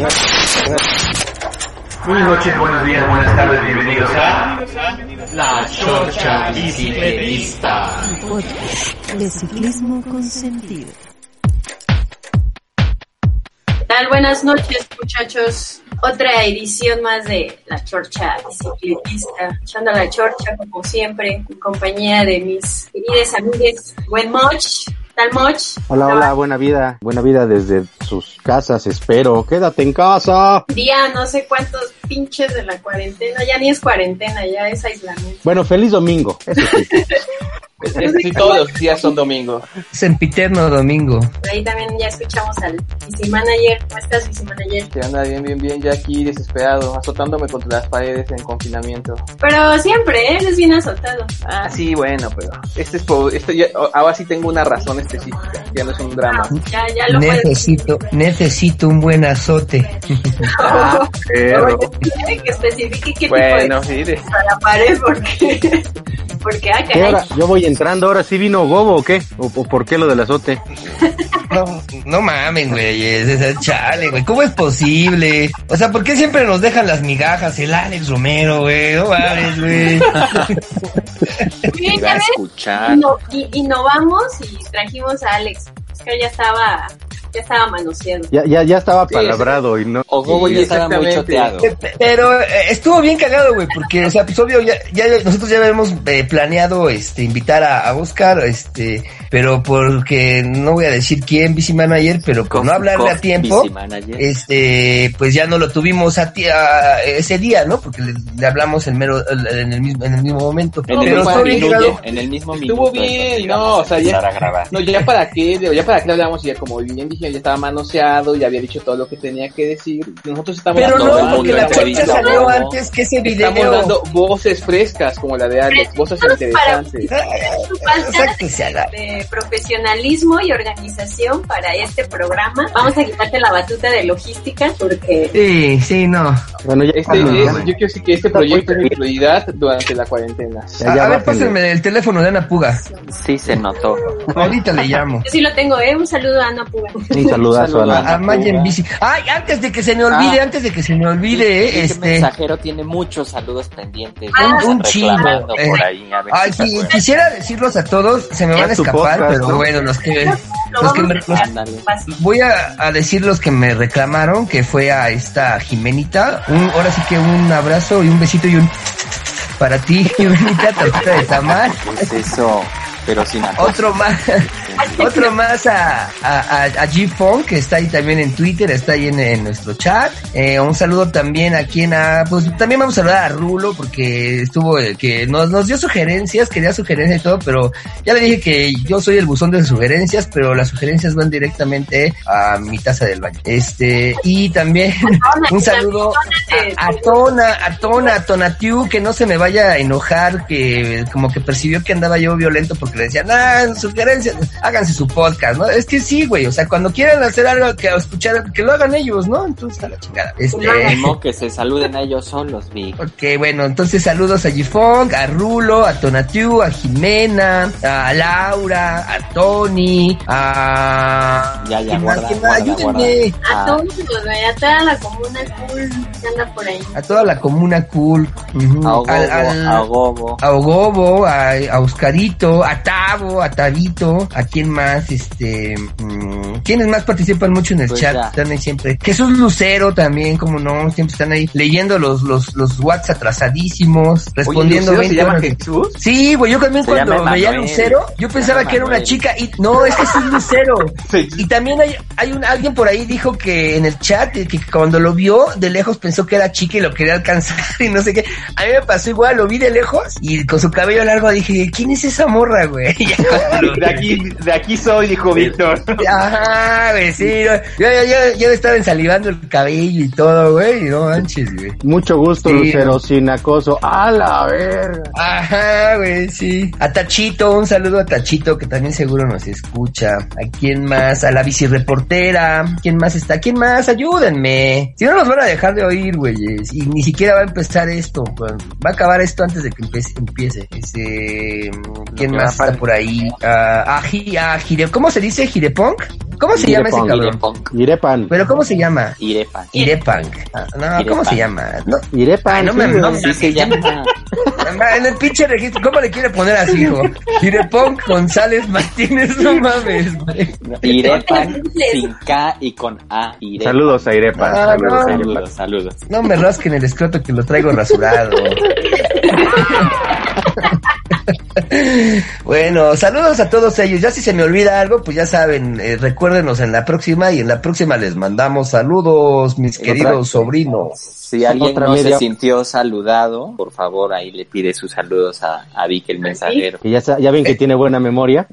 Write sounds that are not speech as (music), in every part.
Buenas noches, buenos días, buenas tardes, bienvenidos a La Chorcha Bicicletista. de ciclismo con sentido. ¿Qué tal? Buenas noches, muchachos. Otra edición más de La Chorcha Bicicletista. Echando la chorcha, como siempre, en compañía de mis queridas amigas. Buen Moch. ¿Tal Moch? Hola, hola, buena vida. Buena vida desde sus casas, espero. Quédate en casa. Día no sé cuántos pinches de la cuarentena. Ya ni es cuarentena, ya es aislamiento. Bueno, feliz domingo. Eso sí. (laughs) Sí, todos los días son domingo. Sempiterno domingo. Ahí también ya escuchamos al Vice Manager. ¿Cómo estás, Vice Manager? Que anda bien, bien, bien, ya aquí desesperado, azotándome contra las paredes en confinamiento. Pero siempre, ¿eh? eres bien azotado. Ah, sí, bueno, pero este es por, este ya, ahora sí tengo una razón específica, ya no es un drama. Ah, ya, ya lo puedes. Necesito, necesito un buen azote. (laughs) Ah, perro. (laughs) Que especifique qué Bueno, tipo de mire. a la pared porque (laughs) porque ah, ¿Qué caray. hora? Yo voy entrando, ahora sí vino Gobo o qué? ¿O, o por qué lo del azote? (laughs) No, no mamen, güey. es- Chale, güey. ¿Cómo es posible? O sea, ¿por qué siempre nos dejan las migajas? El Alex Romero, güey. No mames, güey. Bien, ya ves, innovamos y trajimos a Alex. Es que ya estaba ya estaba manoseado. Ya, ya, ya estaba Sí, palabrado y no. O Gobo Sí, ya estaba muy choteado. Pe- pe- Pero eh, estuvo bien cagado, güey, porque, o sea, pues obvio, ya, ya nosotros ya habíamos eh, planeado, este, invitar a, a Oscar, este, pero porque no voy a decir quién, Bici Manager, pero por no hablarle a tiempo, este, pues ya no lo tuvimos a a- ese día, ¿no? Porque le, le hablamos en mero, en el mismo, en el mismo momento. En el, pero mismo estuvo bien minuto, cagado. en el mismo Estuvo minuto. bien, entonces, no, o sea, ya- empezar a grabar. No, ya para qué, ya para qué hablamos, y ya como bien dije, ya estaba manoseado, ya había dicho todo lo que tenía que decir. Nosotros estamos Pero dando, no, porque la fecha salió "No". antes que ese video. estamos dando voces frescas como la de Alex, voces interesantes. Falta Exacto, se haga. de profesionalismo y organización para este programa. Vamos a quitarte la batuta de logística porque Sí, sí, no. Bueno, ya, Este, ya- es- yo quiero decir que este proyecto es mi prioridad durante la cuarentena. ya- A, ya a ver, pásenme el teléfono de Ana Puga. Sí se notó. Ahorita le llamo. yo sí lo tengo, ¿eh? Un saludo a Ana Puga. Un saludazo a A, la. a Maya en bici. Ay, antes de que se me olvide, Ah. antes de que se me olvide, Este este. mensajero tiene muchos saludos pendientes. Ah, un chingo, por eh. ahí, a ver Ay, si sí, quisiera decirlos a todos, se me van a escapar, podcast, pero ¿no? bueno, los que, Lo los que me, los- voy a, a decir los que me reclamaron, que fue a esta Jimenita, un, ahora sí que un abrazo y un besito y un para ti, (laughs) Jimenita, tortita de tamal. ¿Qué es eso? Pero sin acoso. Otro más, (laughs) otro más a, a, a, G-Funk, que está ahí también en Twitter, está ahí en, en nuestro chat. Eh, un saludo también a quien a, pues también vamos a saludar a Rulo, porque estuvo, eh, que nos, nos dio sugerencias, quería sugerencias y todo, pero ya le dije que yo soy el buzón de sugerencias, pero las sugerencias van directamente a mi taza del baño. Este, y también (laughs) un saludo a, a Tona, a Tona, a Tonatiu, que no se me vaya a enojar, que como que percibió que andaba yo violento porque le decían, ah, sugerencias, háganse su podcast, ¿no? Es que sí, güey, o sea, cuando quieran hacer algo que escuchar, que lo hagan ellos, ¿no? Entonces a la chingada. Este, Animo que se saluden a ellos solos, Vic. Ok, bueno, entonces saludos a Gifong, a Rulo, a Tonatiu, a Jimena, a Laura, a Tony, a... Ya, ya, guarda, Ayúdenme. A todos, güey, a toda la comuna cool que anda por ahí. A toda la comuna cool. Al- al- a Gobo. a Ogobo, a, a Oscarito, a Tavo, a Tabito, a quién más, este, mm, ¿quiénes más participan mucho en el Pues chat? ya. Están ahí siempre. Jesús Lucero también, como no, siempre están ahí leyendo los, los, los WhatsApp atrasadísimos, respondiendo Oye, ¿Lucero se 20 llama horas. Jesús? Sí, güey, yo también Se cuando veía. Lucero, yo pensaba que era una chica y no, es es Lucero. Sí. Y también hay, hay un, alguien por ahí dijo que en el chat, que cuando lo vio de lejos pensó que era chica y lo quería alcanzar (laughs) y no sé qué. A mí me pasó igual, lo vi de lejos y con su cabello largo dije, ¿quién es esa morra, güey? (laughs) De aquí, de aquí soy, dijo Víctor. Ajá, güey, sí, no, yo, yo, yo, yo me estaba ensalivando el cabello y todo, güey, y no manches, güey. Mucho gusto, Sí. Lucero, sin acoso. ¡A la verga! Ajá, güey, sí. A Tachito, un saludo a Tachito que también seguro nos escucha. ¿A quién más? A la bicireportera. ¿Quién más está? ¿Quién más? Ayúdenme. Si no nos van a dejar de oír, güeyes. Y ni siquiera va a empezar esto. pues, Va a acabar esto antes de que empiece. empiece. Este, ¿Quién más está por ahí? Ah, a Gil y a Gire, ¿cómo se dice? ¿Girepunk? ¿Cómo se llama ese cabrón? Pero ¿cómo se llama? Irepan. Irepunk. Ah, no, ¿cómo se llama? No, Irepan. Ay, no me- no Sí se llama en el pinche registro, ¿cómo le quiere poner así, hijo? Girepunk González Martínez, no mames, güey. Irepan sin K y con A. Irepan. Saludos a Irepan. Ah, saludos no. a Irepan. Saludos, saludos. No me rasquen el escroto que lo traigo rasurado. (laughs) (laughs) bueno, saludos a todos ellos. Ya si se me olvida algo, pues ya saben, eh, recuérdenos en la próxima y en la próxima les mandamos saludos, mis queridos sobrinos. Si alguien Otra no media- se sintió saludado, por favor, ahí le pide sus saludos a, a Vic el mensajero. Que ya, ya ven que tiene buena memoria.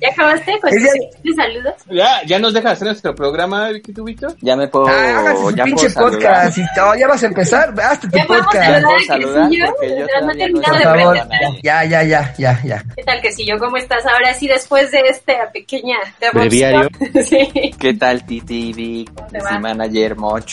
¿Ya acabaste con Ella- tus saludos? Ya, ya nos deja hacer nuestro programa, Vicky Tubito. Ya me puedo, Ah, su ya pinche saludar. podcast. Y, oh, ya vas a empezar. Hazte tu Ya vamos a podcast. yo no no de favor, ya, ya, ya, ya, ya. ¿Qué tal, Quesillo? ¿Cómo estás ahora sí después de esta pequeña Breviario. (laughs) sí. ¿Qué tal, Titi, Vic, Manager, Moch?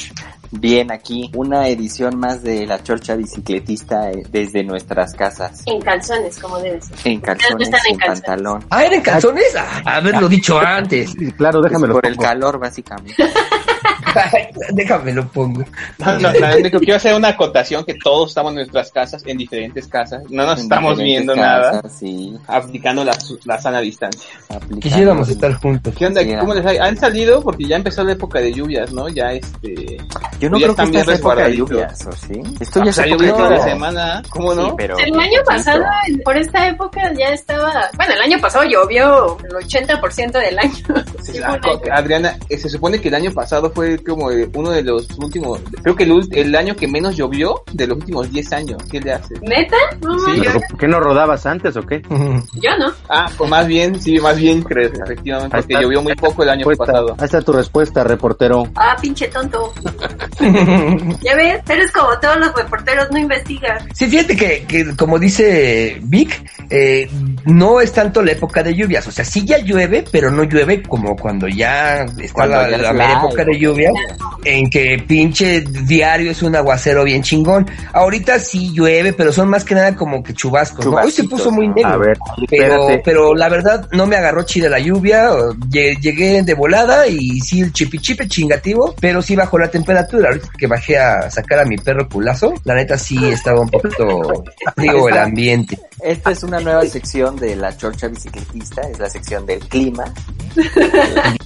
Bien, aquí una edición más de la Chorcha Bicicletista eh, desde nuestras casas. En calzones, como debe ser. En calzones, están en en calzones. pantalón. Ah, ¿eran calzones? Ah, haberlo dicho antes. Claro, Pues déjamelo. por el calor, básicamente. (laughs) (laughs) Déjame lo pongo. No, no, única- quiero hacer una acotación que todos estamos en nuestras casas, en diferentes casas. No nos En estamos viendo nada, casas, Sí, aplicando la, la sana distancia. aplicando- Quisiéramos estar juntos. ¿Qué onda? ¿Cómo les ha- han salido? Porque ya empezó la época de lluvias, ¿no? Ya este... Yo no creo que esta es época de lluvias, ¿o sí? Esto ya salió de toda la semana, ¿cómo no? Sí, pero... El año pasado, por esta época, ya estaba. Bueno, el año pasado llovió el 80% del año. Sí, La. Adriana, eh, se supone que el año pasado fue como uno de los últimos, creo que el, el año que menos llovió de los últimos 10 años. ¿Qué le hace? ¿Neta? No, Sí. yo, ¿Pero ¿Por qué no rodabas antes o qué? (laughs) yo no. Ah, pues más bien, sí, más bien, creo, efectivamente, porque llovió muy poco el año Respuesta. pasado. Ahí está tu respuesta, reportero. Ah, pinche tonto. Ya ves, eres como todos los reporteros, no investigan. Sí, fíjate que, que como dice Vic, eh, no es tanto la época de lluvias. O sea, sí ya llueve, pero no llueve como cuando ya está Cuando la, ya la época de lluvias, en que pinche diario es un aguacero bien chingón. Ahorita sí llueve, pero son más que nada como que chubascos. ¿no? Hoy se puso muy negro. A ver, Pero, pero la verdad no me agarró chida la lluvia, llegué de volada y sí el chipichipe chingativo, pero sí bajó la temperatura. Ahorita que bajé a sacar a mi perro culazo, la neta sí estaba un poquito (laughs) frío el ambiente. Esta es una nueva sección de la Chorcha Bicicletista, es la sección del clima. (laughs)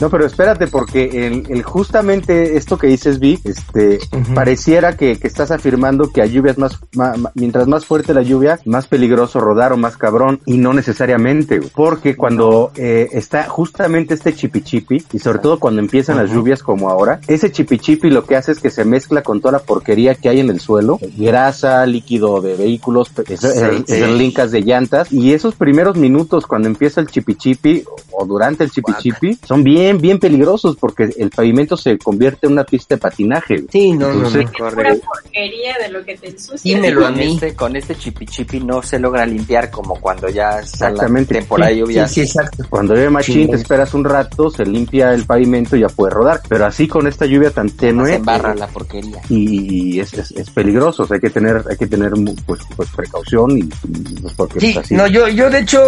No, pero espérate, porque el, el justamente esto que dices, Vic, este, pareciera que, que estás afirmando que a lluvias más, ma- ma- mientras más fuerte la lluvia, más peligroso rodar o más cabrón, y no necesariamente, porque cuando eh, está justamente este chipichipi, y sobre todo cuando empiezan las lluvias como ahora, ese chipichipi lo que hace es que se mezcla con toda la porquería que hay en el suelo, grasa, líquido de vehículos, lincas de llantas, y esos primeros minutos cuando empieza el chipichipi, o durante el chipichipi, son bien, bien peligrosos, porque el pavimento se convierte en una pista de patinaje. Sí, no, no, Entonces, no. Pura porquería de lo que te ensucia. Dímelo a con mí. Este, con este chipi chipi no se logra limpiar como cuando ya está la Exactamente. temporada de Sí, sí, exacto. Cuando llueve machín, Chingón. te esperas un rato, se limpia el pavimento y ya puedes rodar. Pero así con esta lluvia tan se tenue, embarra eh, la porquería. y es, es, es peligroso, o sea, hay que tener, hay que tener pues, pues precaución y, y, pues, porque Sí, pues, así. no, yo, yo de hecho,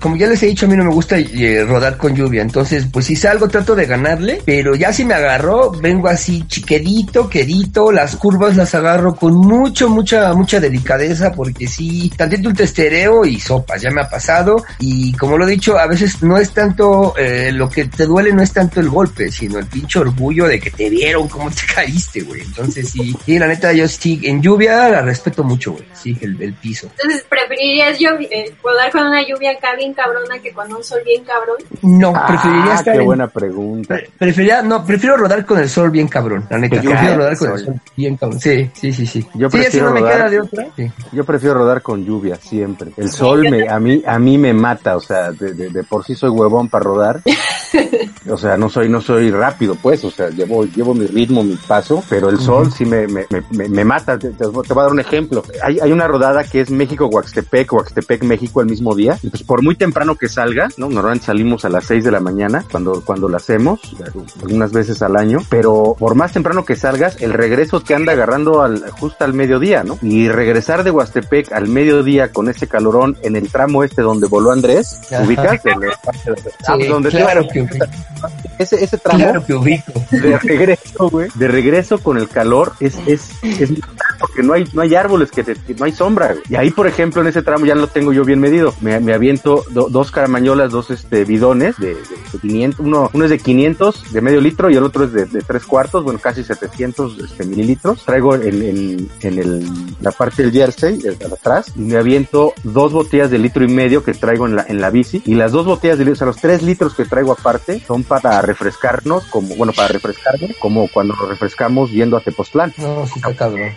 como ya les he dicho, a mí no me gusta eh, rodar con lluvia, entonces, pues si salgo trato de ganarle, pero ya si me agarró, vengo así chiquedito, quedito, las curvas las agarro con mucho, mucha, mucha delicadeza, porque sí, tantito un testereo y sopas, ya me ha pasado, y como lo he dicho, a veces no es tanto, eh, lo que te duele no es tanto el golpe, sino el pinche orgullo de que te vieron cómo te (laughs) caíste, güey, entonces sí, sí, la neta, yo sí, en lluvia la respeto mucho, güey, sí, el, el piso. Entonces, ¿preferirías yo eh, con una lluvia acá bien cabrona que con un sol bien cabrón? No, preferiría estar qué en- buena pregunta. Pre- Preferiría, no, prefiero rodar con el sol bien cabrón, la neta. Prefiero rodar con el sol. sol bien cabrón. Sí, sí, sí, sí. Yo sí, prefiero no me rodar- queda de otra. Sí. Yo prefiero rodar con lluvia siempre. El sol me, a mí, a mí me mata, o sea, de, de, de por sí soy huevón para rodar. (laughs) O sea, no soy, no soy rápido, pues, o sea, llevo, llevo mi ritmo, mi paso, pero el sol sí me, me, me, me- me mata. Te, te voy a dar un ejemplo. Hay, hay una rodada que es México-Huaxtepec, Huaxtepec, México el mismo día. Y pues por muy temprano que salga, ¿no? Normalmente salimos a las 6 de la mañana. Cuando, cuando la hacemos, algunas veces al año, pero por más temprano que salgas, el regreso te anda agarrando al, justo al mediodía, ¿no? Y regresar de Huastepec al mediodía con ese calorón en el tramo este donde voló Andrés, (laughs) ¿ubicas? Ah, Sí, donde te- claro que ubico. ese, ese tramo Claro que ubico. de regreso, güey, de regreso con el calor es, es, es porque no hay, no hay árboles que, te- que no hay sombra, güey. Y ahí, por ejemplo, en ese tramo ya lo tengo yo bien medido. Me, me aviento do- dos caramañolas, dos este bidones de, de- de 500, uno, uno es de 500 de medio litro y el otro es de, de tres cuartos, bueno, casi 700 este, mililitros. Traigo en, en, en el, la parte del jersey, atrás, y me aviento dos botellas de litro y medio que traigo en la, en la bici. Y las dos botellas de litro, o sea, los tres litros que traigo aparte son para refrescarnos, como, bueno, para refrescarme, como cuando nos refrescamos yendo a Tepoztlán. No, sí está cabrón.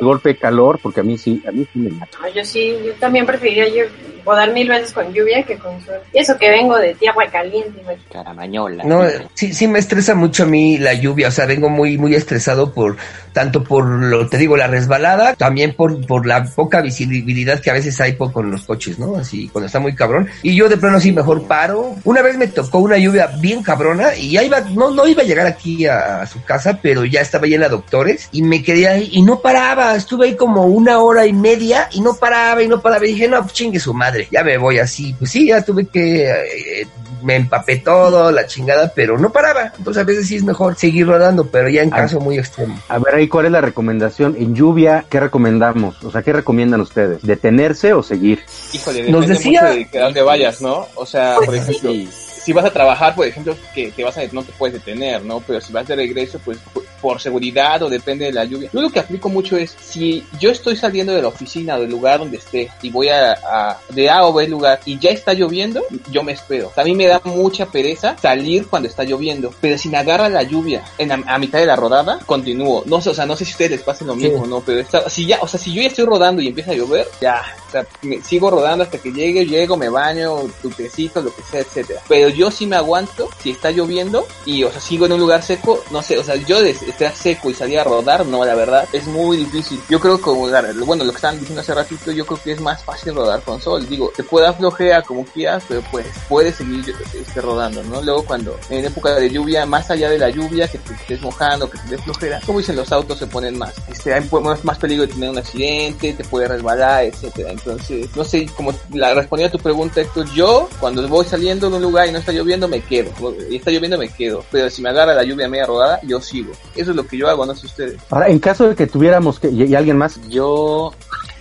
Golpe de calor, porque a mí sí, a mí sí me mata. Yo sí, yo también preferiría yo podar mil veces con lluvia que con sol. Y eso que vengo de tierra caliente, güey. Caramañola. No, sí, sí me estresa mucho a mí la lluvia, o sea, vengo muy, muy estresado por, tanto por lo, te digo, la resbalada, también por, por la poca visibilidad que a veces hay con los coches, ¿no? Así, cuando está muy cabrón. Y yo de plano sí mejor paro. Una vez me tocó una lluvia bien cabrona y ya iba, no, no iba a llegar aquí a, a su casa, pero ya estaba llena de doctores y me quedé ahí y no paraba, estuve ahí como una hora y media y no paraba y no paraba y dije, no, pues chingue su madre, ya me voy así. Pues sí, ya tuve que, eh, me empapé todo, la chingada, pero no paraba. Entonces a veces sí es mejor seguir rodando, pero ya en caso muy extremo. A ver, ahí, ¿cuál es la recomendación? En lluvia, ¿qué recomendamos? O sea, ¿qué recomiendan ustedes? ¿Detenerse o seguir? Híjole, Nos decía- mucho de dónde vayas, ¿no? O sea, por ejemplo, Sí. si vas a trabajar, por ejemplo, que te vas a, no te puedes detener, ¿no? Pero si vas de regreso, pues por- seguridad o depende de la lluvia. Yo lo que aplico mucho es, si yo estoy saliendo de la oficina o del lugar donde esté y voy a, a- de A o B lugar y ya está lloviendo, yo me espero. También me da mucha pereza salir cuando está lloviendo, pero si me agarra la lluvia en a, a mitad de la rodada, continúo. No sé, o sea, no sé si a ustedes les lo mismo, ¿no? Pero está- si ya, o sea, si yo ya estoy rodando y empieza a llover, ya, o sea, me- sigo rodando hasta que llegue, llego, me baño, tu tecito, lo que sea, etcétera. Pero yo sí me aguanto si está lloviendo y, o sea, sigo en un lugar seco, no sé, o sea, yo de estar seco y salir a rodar, no, la verdad, es muy difícil. Yo creo que, bueno, lo que estaban diciendo hace ratito, yo creo que es más fácil rodar con sol. Digo, te puede dar flojera como quieras, pero pues puedes seguir este, rodando, ¿no? Luego cuando en época de lluvia, más allá de la lluvia, que te estés mojando, que te dé flojera, como dicen los autos se ponen más, este, hay más, más peligro de tener un accidente, te puede resbalar, etcétera. Entonces, no sé, como la respondiendo a tu pregunta, Héctor, yo cuando voy saliendo de un lugar y no está lloviendo, me quedo. Y está lloviendo, me quedo. Pero si me agarra la lluvia media rodada, yo sigo. Eso es lo que yo hago, no sé ustedes. Ahora, en caso de que tuviéramos que, y, y alguien más, Yo,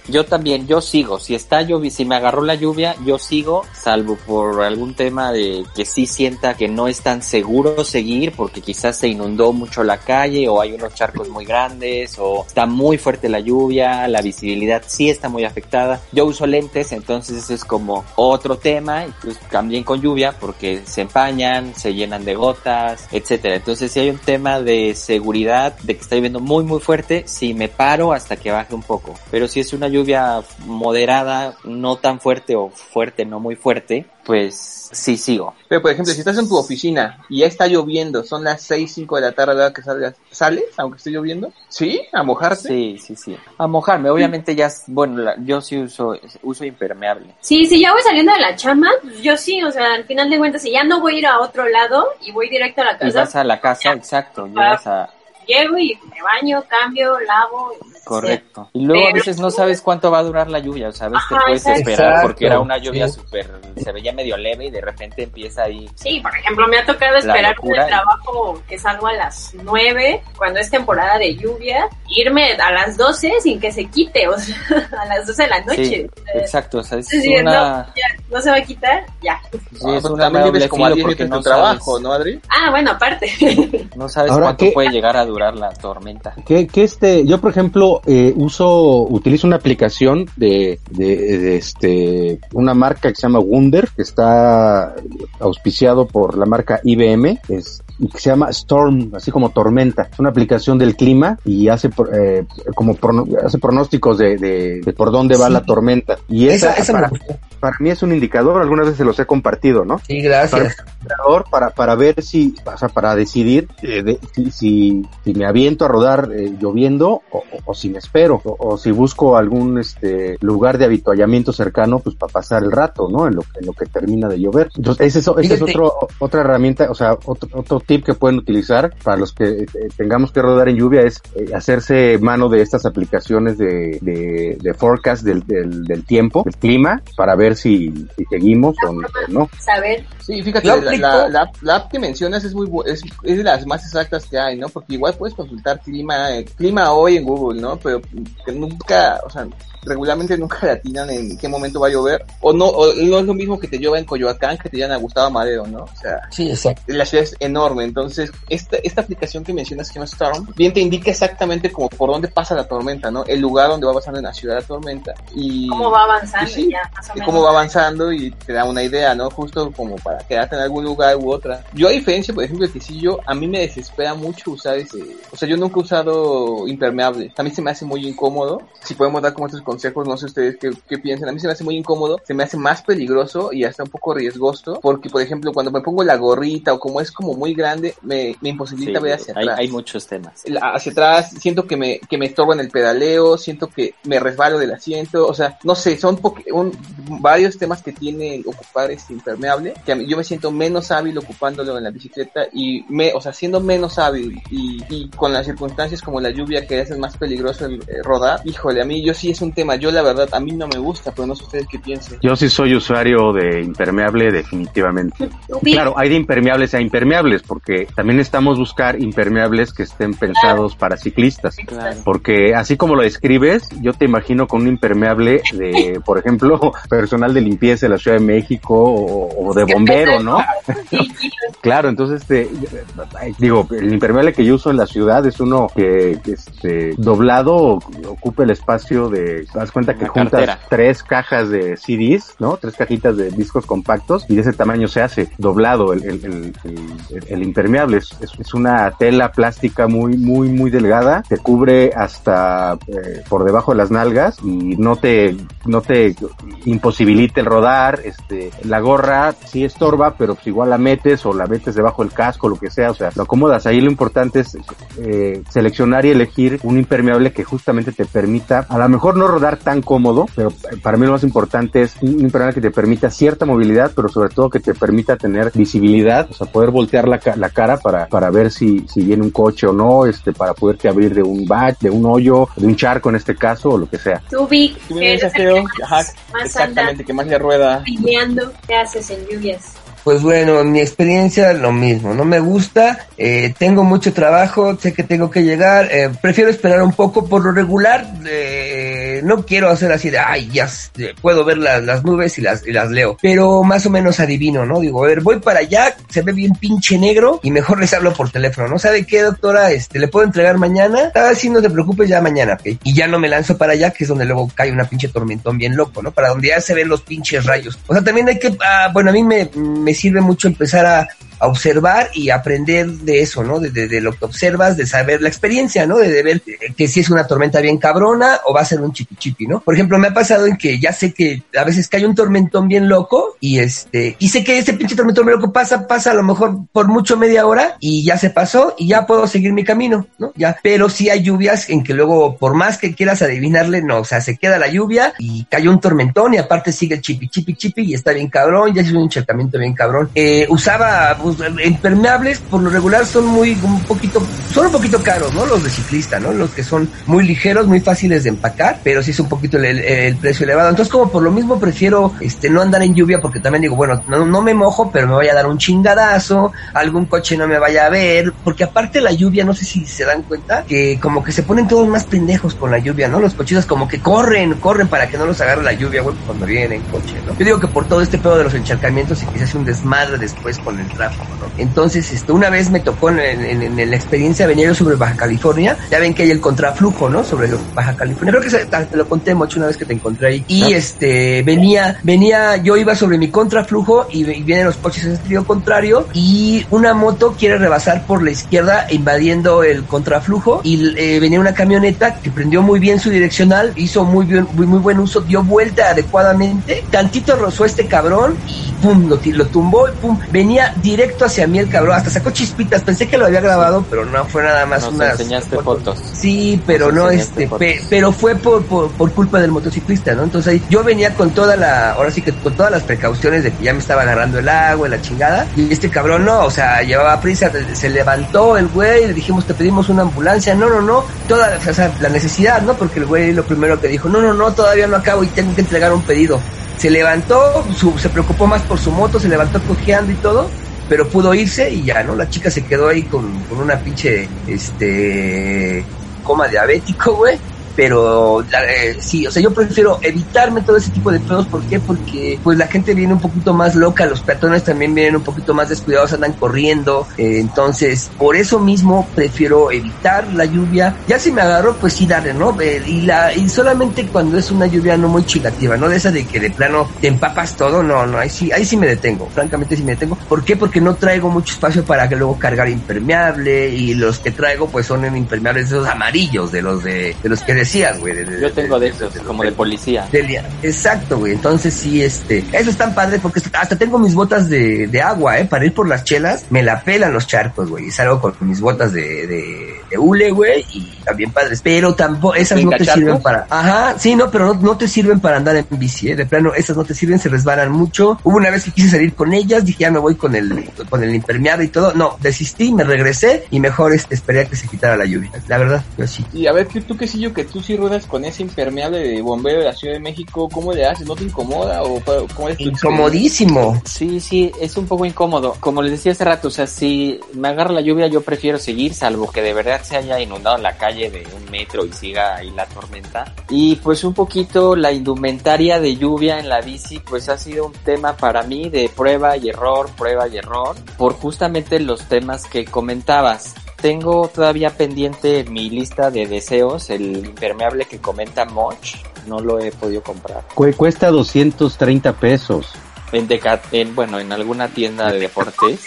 yo también, yo sigo. Si está llovi, si me agarró la lluvia, yo sigo, salvo por algún tema de que sí sienta que no es tan seguro seguir, porque quizás se inundó mucho la calle, o hay unos charcos muy grandes, o está muy fuerte la lluvia, la visibilidad sí está muy afectada. Yo uso lentes, entonces eso es como otro tema, y pues también con lluvia, porque se empañan, se llenan de gotas, etcétera. Entonces si hay un tema de seguridad, de que está lloviendo muy muy fuerte, sí me paro hasta que baje un poco. Pero si es una lluvia moderada, no tan fuerte o fuerte, no muy fuerte, pues sí sigo. Pero por ejemplo, si estás en tu oficina y ya está lloviendo, son las 6, 5 de la tarde a la hora que salgas, ¿sales aunque esté lloviendo? ¿Sí? ¿A mojarte? Sí, sí, sí. A mojarme, obviamente ya, es- bueno, la- yo sí uso, uso impermeable. Sí, si ya voy saliendo de la chamba, pues yo sí, o sea, al final de cuentas, si ya no voy a ir a otro lado y voy directo a la Y casa, vas a la casa, exacto, llegas a, llego y me baño, cambio, lavo. Correcto. Y luego a Pero- veces no sabes cuánto va a durar la lluvia, o sea, a veces te Ajá, puedes exacto. esperar porque era una lluvia sí. súper, se veía medio leve y de repente empieza ahí. Sí, por ejemplo, me ha tocado esperar locura. del trabajo que salgo a las 9, cuando es temporada de lluvia, irme a las 12 sin que se quite, o sea, (laughs) a las 12 de la noche. Sí, exacto, o sea, es una, no, ya, no se va a quitar, ya. sí, Ah, es una vives como a filo 10 porque no tu trabajo, sabes, ¿no, Adri? Ah, bueno, aparte. no sabes Ahora, cuánto ¿qué? puede llegar a durar la tormenta. que, que este, yo por ejemplo, eh, uso, utilizo una aplicación de, de, de este, una marca que se llama Wunder, que está auspiciado por la marca IBM, es, y que se llama Storm, así como tormenta. Es una aplicación del clima y hace eh, como hace pronósticos de, de, de por dónde va Sí. la tormenta. Y Esa, esa, esa para- me para mí es un indicador, algunas veces se los he compartido, ¿no? Sí, gracias. Para, para, para ver si, o sea, para decidir eh, de, si, si, si, me aviento a rodar eh, lloviendo o, o, si me espero, o, o, si busco algún este lugar de habituallamiento cercano, pues para pasar el rato, ¿no? En lo, en lo que termina de llover. Entonces, ese es, ese es otro, otra herramienta, o sea, otro, otro tip que pueden utilizar para los que eh, tengamos que rodar en lluvia es eh, hacerse mano de estas aplicaciones de, de, de forecast del, del, del, tiempo, del clima, para ver si, si seguimos o no. Saber. Sí, fíjate, la, la, la, la, app que mencionas es muy es, es de las más exactas que hay, ¿no? Porque igual puedes consultar clima, eh, clima hoy en Google, ¿no? Pero que nunca, o sea, regularmente nunca le atinan en qué momento va a llover. O no, o no es lo mismo que te llueva en Coyoacán que te llegan a Gustavo Madero, ¿no? O sea, sí, exacto. la ciudad es enorme. Entonces, esta, esta aplicación que mencionas, que no Storm, bien te indica exactamente como por dónde pasa la tormenta, ¿no? El lugar donde va pasando en la ciudad la tormenta. Y cómo va avanzando, sí, ya, más o menos. cómo va avanzando y te da una idea, ¿no? Justo como para quedarte en algún lugar u otra. Yo a diferencia, por ejemplo, que si yo, a mí me desespera mucho usar ese, o sea, yo nunca he usado impermeable. A mí se me hace muy incómodo. Si podemos dar como estos consejos, no sé ustedes qué, qué piensan. A mí se me hace muy incómodo, se me hace más peligroso y hasta un poco riesgoso, porque por ejemplo, cuando me pongo la gorrita o como es como muy grande, me, me imposibilita Sí, ver hacia hay, atrás. hay muchos temas. La- hacia atrás, siento que me, que me estorba en el pedaleo, siento que me resbalo del asiento, o sea, no sé, son un- varios temas que tiene ocupar este impermeable, que a mí- yo me siento menos hábil ocupándolo en la bicicleta y me, o sea, siendo menos hábil y, y con las circunstancias como la lluvia que hacen más peligroso el, eh, rodar, híjole, a mí yo sí es un tema, yo la verdad, a mí no me gusta, pero no sé ustedes qué piensan. Yo sí soy usuario de impermeable definitivamente. Claro, hay de impermeables a impermeables, porque también estamos buscar impermeables que estén pensados para ciclistas. Claro. Porque así como lo describes, yo te imagino con un impermeable de, por ejemplo, (laughs) personal de limpieza de la Ciudad de México o, o de bombero, ¿no? (laughs) Claro, entonces este, digo, el impermeable que yo uso en la ciudad es uno que este doblado ocupa el espacio de, te das cuenta que Una juntas cartera. tres cajas de CDs, ¿no? Tres cajitas de discos compactos y de ese tamaño se hace doblado el, el, el, el- el impermeable. Es, es- es una tela plástica muy, muy, muy delgada, te cubre hasta eh, por debajo de las nalgas y no te, no te imposibilita el rodar, este, la gorra sí estorba, pero pues igual la metes o la metes debajo del casco, lo que sea, o sea, lo acomodas. Ahí lo importante es eh, seleccionar y elegir un impermeable que justamente te permita, a lo mejor no rodar tan cómodo, pero para mí lo más importante es un impermeable que te permita cierta movilidad, pero sobre todo que te permita tener visibilidad, o sea, poder voltear la, la cara para, para ver si, si viene un coche o no, este, para poderte abrir de un bache, de un hoyo, de un charco en este caso, o lo que sea. Tú, Vic, Tú que eres ajá, más, anda exactamente, que más le rueda. peleando, ¿qué haces en lluvias? Pues bueno, en mi experiencia lo mismo, no me gusta, eh, tengo mucho trabajo, sé que tengo que llegar, eh, prefiero esperar un poco por lo regular, eh, no quiero hacer así de, ay, ya puedo ver las, las nubes y las, y las leo, pero más o menos adivino, ¿no? Digo, a ver, voy para allá, se ve bien pinche negro y mejor les hablo por teléfono, ¿no sabe qué, doctora? Este, ¿le puedo entregar mañana? Ah, sí, no te preocupes, ya mañana, ¿ok? Y ya no me lanzo para allá, que es donde luego cae una pinche tormentón bien loco, ¿no? Para donde ya se ven los pinches rayos. O sea, también hay que, ah, bueno, a mí me, me sirve mucho empezar a, a observar y aprender de eso, ¿no? De, lo que observas, de saber la experiencia, ¿no? De, ver que si es una tormenta bien cabrona o va a ser un chipi chipi, ¿no? Por ejemplo, me ha pasado en que ya sé que a veces cae un tormentón bien loco y este, y sé que ese pinche tormentón bien loco pasa, pasa a lo mejor por mucho media hora y ya se pasó y ya puedo seguir mi camino, ¿no? Ya, pero sí hay lluvias en que luego, por más que quieras adivinarle, no, o sea, se queda la lluvia y cayó un tormentón y aparte sigue el chipi chipi chipi y está bien cabrón, ya es un encharcamiento bien cabrón. Eh, usaba pues, impermeables, por lo regular son muy, un poquito, son un poquito caros, ¿no? Los de ciclista, ¿no? Los que son muy ligeros, muy fáciles de empacar, pero sí es un poquito el precio elevado. Entonces, como por lo mismo prefiero, este, no andar en lluvia porque también digo, bueno, no, no me mojo, pero me vaya a dar un chingadazo, algún coche no me vaya a ver, porque aparte la lluvia, no sé si se dan cuenta, que como que se ponen todos más pendejos con la lluvia, ¿no? Los cochitos como que corren, corren para que no los agarre la lluvia, güey, cuando vienen en coche, ¿no? Yo digo que por todo este pedo de los encharcamientos y que se hace un desmadre después con el tráfico. Entonces, este, una vez me tocó en, en- en la experiencia venir sobre Baja California, ya ven que hay el contraflujo, ¿no? Sobre Baja California. Creo que se- te lo conté mucho una vez que te encontré ahí. Y este, venía, venía, yo iba sobre mi contraflujo y, y vienen los coches en sentido contrario y una moto quiere rebasar por la izquierda invadiendo el contraflujo y eh, venía una camioneta que prendió muy bien su direccional, hizo muy bien, muy, muy buen uso, dio vuelta adecuadamente, tantito rozó este cabrón y pum, lo, lo tumbó y pum, venía directo hacia mí el cabrón, hasta sacó chispitas, pensé que lo había grabado, pero no, fue nada más Nos unas enseñaste fotos. Sí, pero Nos no, este, pe- pero fue por, por, por culpa del motociclista, ¿no? Entonces ahí yo venía con toda la, ahora sí que con todas las precauciones de que ya me estaba agarrando el agua la chingada, y este cabrón no, o sea, llevaba prisa, se levantó el güey, le dijimos te pedimos una ambulancia, no, no, no, toda, o sea, la necesidad, ¿no? Porque el güey lo primero que dijo, no, no, no, todavía no acabo y tengo que entregar un pedido. Se levantó, su- se preocupó más por su moto, se levantó cojeando y todo, pero pudo irse y ya, ¿no? La chica se quedó ahí con, con una pinche, este, coma diabético, güey. Pero eh, sí, o sea, yo prefiero evitarme todo ese tipo de pedos. ¿Por qué? Porque pues la gente viene un poquito más loca, los peatones también vienen un poquito más descuidados, andan corriendo. eh, entonces, por eso mismo prefiero evitar la lluvia. Ya si me agarro, pues sí darle, ¿no? Eh, y, la, y solamente cuando es una lluvia no muy chingativa, ¿no? De esa de que de plano te empapas todo, no, no, ahí sí, ahí sí me detengo. Francamente sí me detengo. ¿Por qué? Porque no traigo mucho espacio para que luego cargar impermeable y los que traigo pues son en impermeables esos amarillos, de los de, de los que decías, güey. de- de- Yo tengo de de- esos, de- como de policía. Exacto, güey. Entonces sí, este, eso es tan padre porque hasta tengo mis botas de, de agua, eh, para ir por las chelas, me la pelan los charcos, güey. Y salgo con mis botas de, de, de hule, güey, y también padres. Pero tampoco, esas no te ¿Brinca sirven para, ajá, sí, no, pero no, no te sirven para andar en bici, eh. De plano, esas no te sirven, se resbalan mucho. Hubo una vez que quise salir con ellas, dije ya me voy con el, con el impermeable y todo. No, desistí, me regresé y mejor este, esperé a que se quitara la lluvia. La verdad, yo sí. Y a ver, ¿qué- tú qué sé yo que tú sí ruedas con ese impermeable de bombero de la Ciudad de México, ¿cómo le haces? ¿No te incomoda o cómo- es? Incomodísimo. Sí, sí, es un poco incómodo. Como les decía hace rato, o sea, si me agarra la lluvia, yo prefiero seguir, salvo que de verdad se haya inundado la calle de un metro y siga ahí la tormenta. Y pues un poquito la indumentaria de lluvia en la bici, pues ha sido un tema para mí de prueba y error, prueba y error, por justamente los temas que comentabas. Tengo todavía pendiente en mi lista de deseos el impermeable que comenta Moch. No lo he podido comprar. Cu- cuesta 230 pesos. En Decat, en, bueno, en alguna tienda de deportes.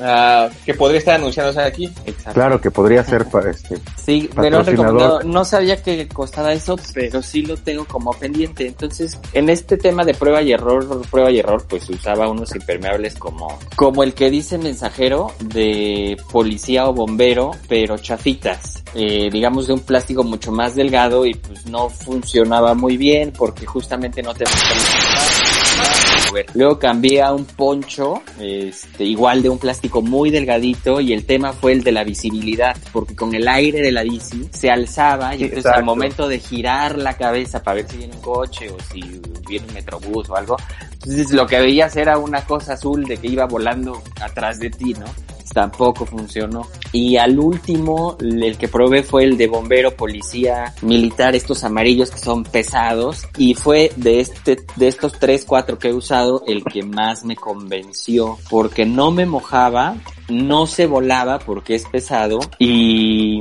Ah, que podría estar anunciándose aquí. Exacto. Claro que podría ser para este. Sí, me lo han Patrocinador. recomendado. No sabía que costaba eso, pero sí lo tengo como pendiente. Entonces, en este tema de prueba y error, prueba y error, pues usaba unos impermeables como, como el que dice mensajero de policía o bombero, pero chafitas. Eh, digamos de un plástico mucho más delgado y pues no funcionaba muy bien porque justamente no te Luego cambié a un poncho, este, igual de un plástico muy delgadito y el tema fue el de la visibilidad, porque con el aire de la bici se alzaba y entonces al exacto. momento de girar la cabeza para ver si viene un coche o si viene un metrobús o algo, entonces lo que veías era una cosa azul de que iba volando atrás de ti, ¿no? Tampoco funcionó. Y al último, el que probé fue el de bombero, policía, militar, estos amarillos que son pesados. Y fue de este, de estos tres, cuatro que he usado, el que más me convenció. Porque no me mojaba, no se volaba porque es pesado. Y,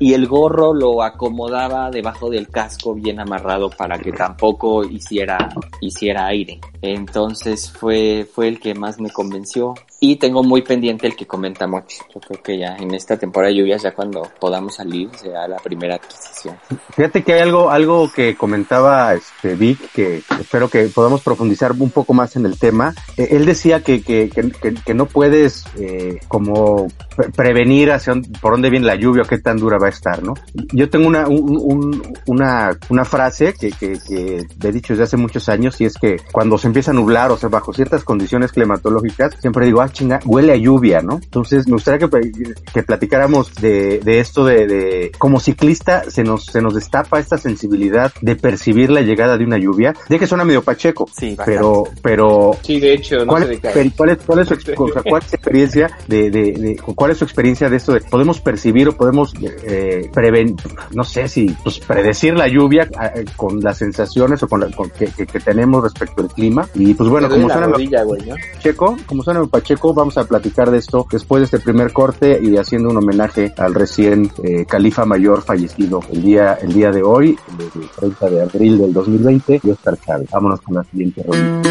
y el gorro lo acomodaba debajo del casco bien amarrado para que tampoco hiciera, hiciera aire. Entonces fue, fue el que más me convenció. Y tengo muy pendiente el que comenta Moch. Yo creo que ya en esta temporada de lluvias, ya cuando podamos salir, será la primera adquisición. Fíjate que hay algo, algo que comentaba este Vic, que espero que podamos profundizar un poco más en el tema. Eh, él decía que, que, que, que- no puedes eh, como pre- prevenir hacia dónde- por dónde viene la lluvia o qué tan dura va a estar, ¿no? Yo tengo una, un- un- una, una frase que, que, que he dicho desde hace muchos años y es que cuando se empieza a nublar, o sea, bajo ciertas condiciones climatológicas, siempre digo, ah, chinga, huele a lluvia, ¿no? Entonces me gustaría que, que platicáramos de, de esto de, de, como ciclista se nos, se nos destapa esta sensibilidad de percibir la llegada de una lluvia, de que suena medio pacheco, Sí, bastante. pero, pero Sí, de hecho, no ¿Cuál, se es, decae. cuál es, cuál es su, o sea, cuál es su experiencia de, de, de- cuál es su experiencia de esto de podemos percibir o podemos eh, preven, no sé si pues predecir la lluvia eh, con las sensaciones o con, la, con que, que- que tenemos respecto al clima y pues bueno como suena rodilla, güey, ¿no? Pacheco como suena Pacheco Pacheco. Vamos a platicar de esto después de este primer corte y haciendo un homenaje al recién eh, califa mayor fallecido el día, el día de hoy, el 30 de abril del 2020, y Oscar Chávez. Vámonos con la siguiente ronda.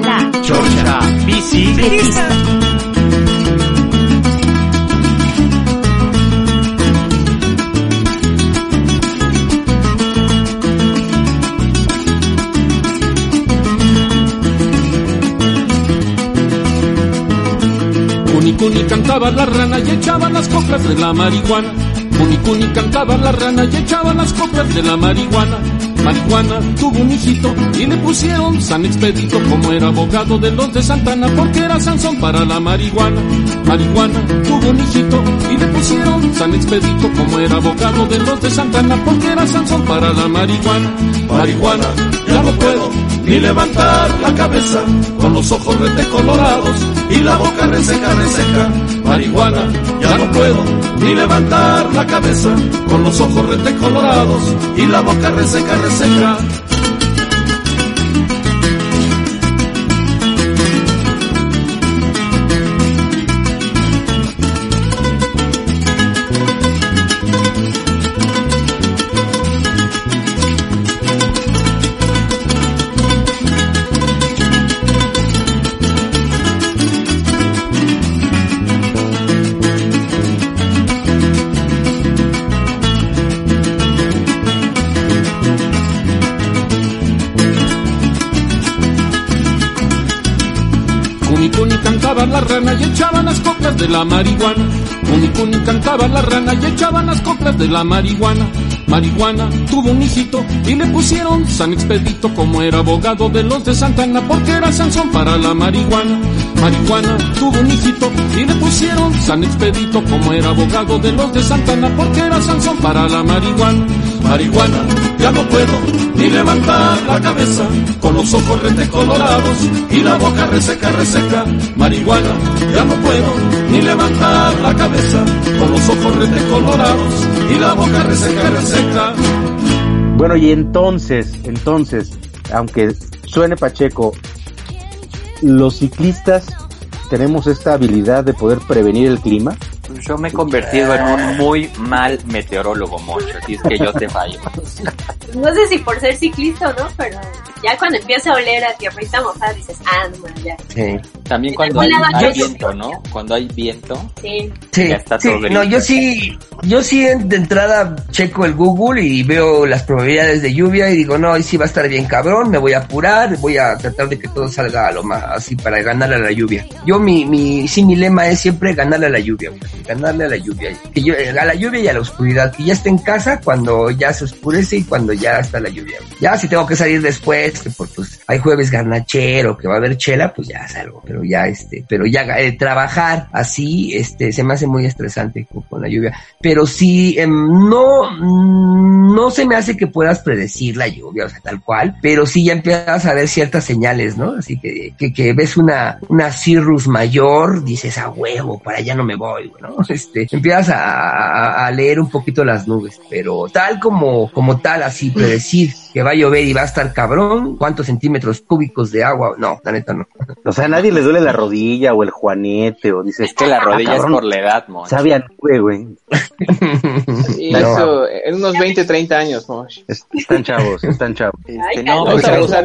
La Chorcha bicicletista. Cuni Cuni cantaba la rana y echaba las coplas de la marihuana. Cuni Cuni cantaba la rana y echaba las coplas de la marihuana. Marihuana tuvo un hijito y le pusieron San Expedito como era abogado de los de Santana porque era Sansón para la marihuana. Marihuana tuvo un hijito y le pusieron San Expedito como era abogado de los de Santana porque era Sansón para la marihuana. Marihuana, ya no puedo ni levantar la cabeza con los ojos rete colorados y la boca reseca, reseca. Marihuana, ya no puedo ni levantar la cabeza con los ojos rete colorados y la boca reseca, reseca. De la marihuana. Cuni Cuni cantaba la rana y echaban las coplas de la marihuana. Marihuana tuvo un hijito y le pusieron San Expedito como era abogado de los de Santana porque era Sansón para la marihuana. Marihuana tuvo un hijito y le pusieron San Expedito como era abogado de los de Santana porque era Sansón para la marihuana. Marihuana, ya no puedo ni levantar la cabeza con los ojos rete colorados y la boca reseca, reseca. Marihuana, ya no puedo ni levantar la cabeza con los ojos rete colorados y la boca reseca, reseca. Bueno, y entonces, entonces, aunque suene Pacheco, los ciclistas tenemos esta habilidad de poder prevenir el clima. Yo me he convertido en un muy mal meteorólogo, Mocho, así es que yo te fallo. (laughs) No sé si por ser ciclista o no, pero ya cuando empieza a oler a tierrita mojada dices, ah, no, ya. También cuando hay, viento, ¿no? Cuando hay viento, Sí. Sí, Ya está sí, todo no, yo sí, yo sí de entrada checo el Google y veo las probabilidades de lluvia y digo, no, hoy sí va a estar bien cabrón, me voy a apurar, voy a tratar de que todo salga a lo más así para ganarle a la lluvia. Yo mi, mi, sí, mi lema es siempre ganarle a la lluvia, güey, ganarle a la lluvia, que yo, a la lluvia y a la oscuridad, que ya esté en casa cuando ya se oscurece y cuando ya está la lluvia. güey. Ya si tengo que salir después, que por, pues hay jueves garnachero, que va a haber chela, pues ya salgo, pero ya este, pero ya eh, trabajar así, este, se me hace muy estresante con, la lluvia. Pero sí, em, no, mm, no se me hace que puedas predecir la lluvia, o sea, tal cual, pero sí ya empiezas a ver ciertas señales, ¿no? Así que, que, ves una, una cirrus mayor, dices, a huevo, para allá no me voy, ¿no? (laughs) Este, empiezas a, a- leer un poquito las nubes, pero tal como, como tal, así, predecir que va a llover y va a estar cabrón, cuántos centímetros cúbicos de agua, no, la neta no. O sea, nadie le duele la rodilla o el juanete o dice, es que la rodilla "Ah, es cabrón, por la edad, Mocho. Sabe a nube, güey. Y No. eso, en unos 20, 30 años, Mosh. Es- Están chavos, están chavos. Este, no. O sea, o sea,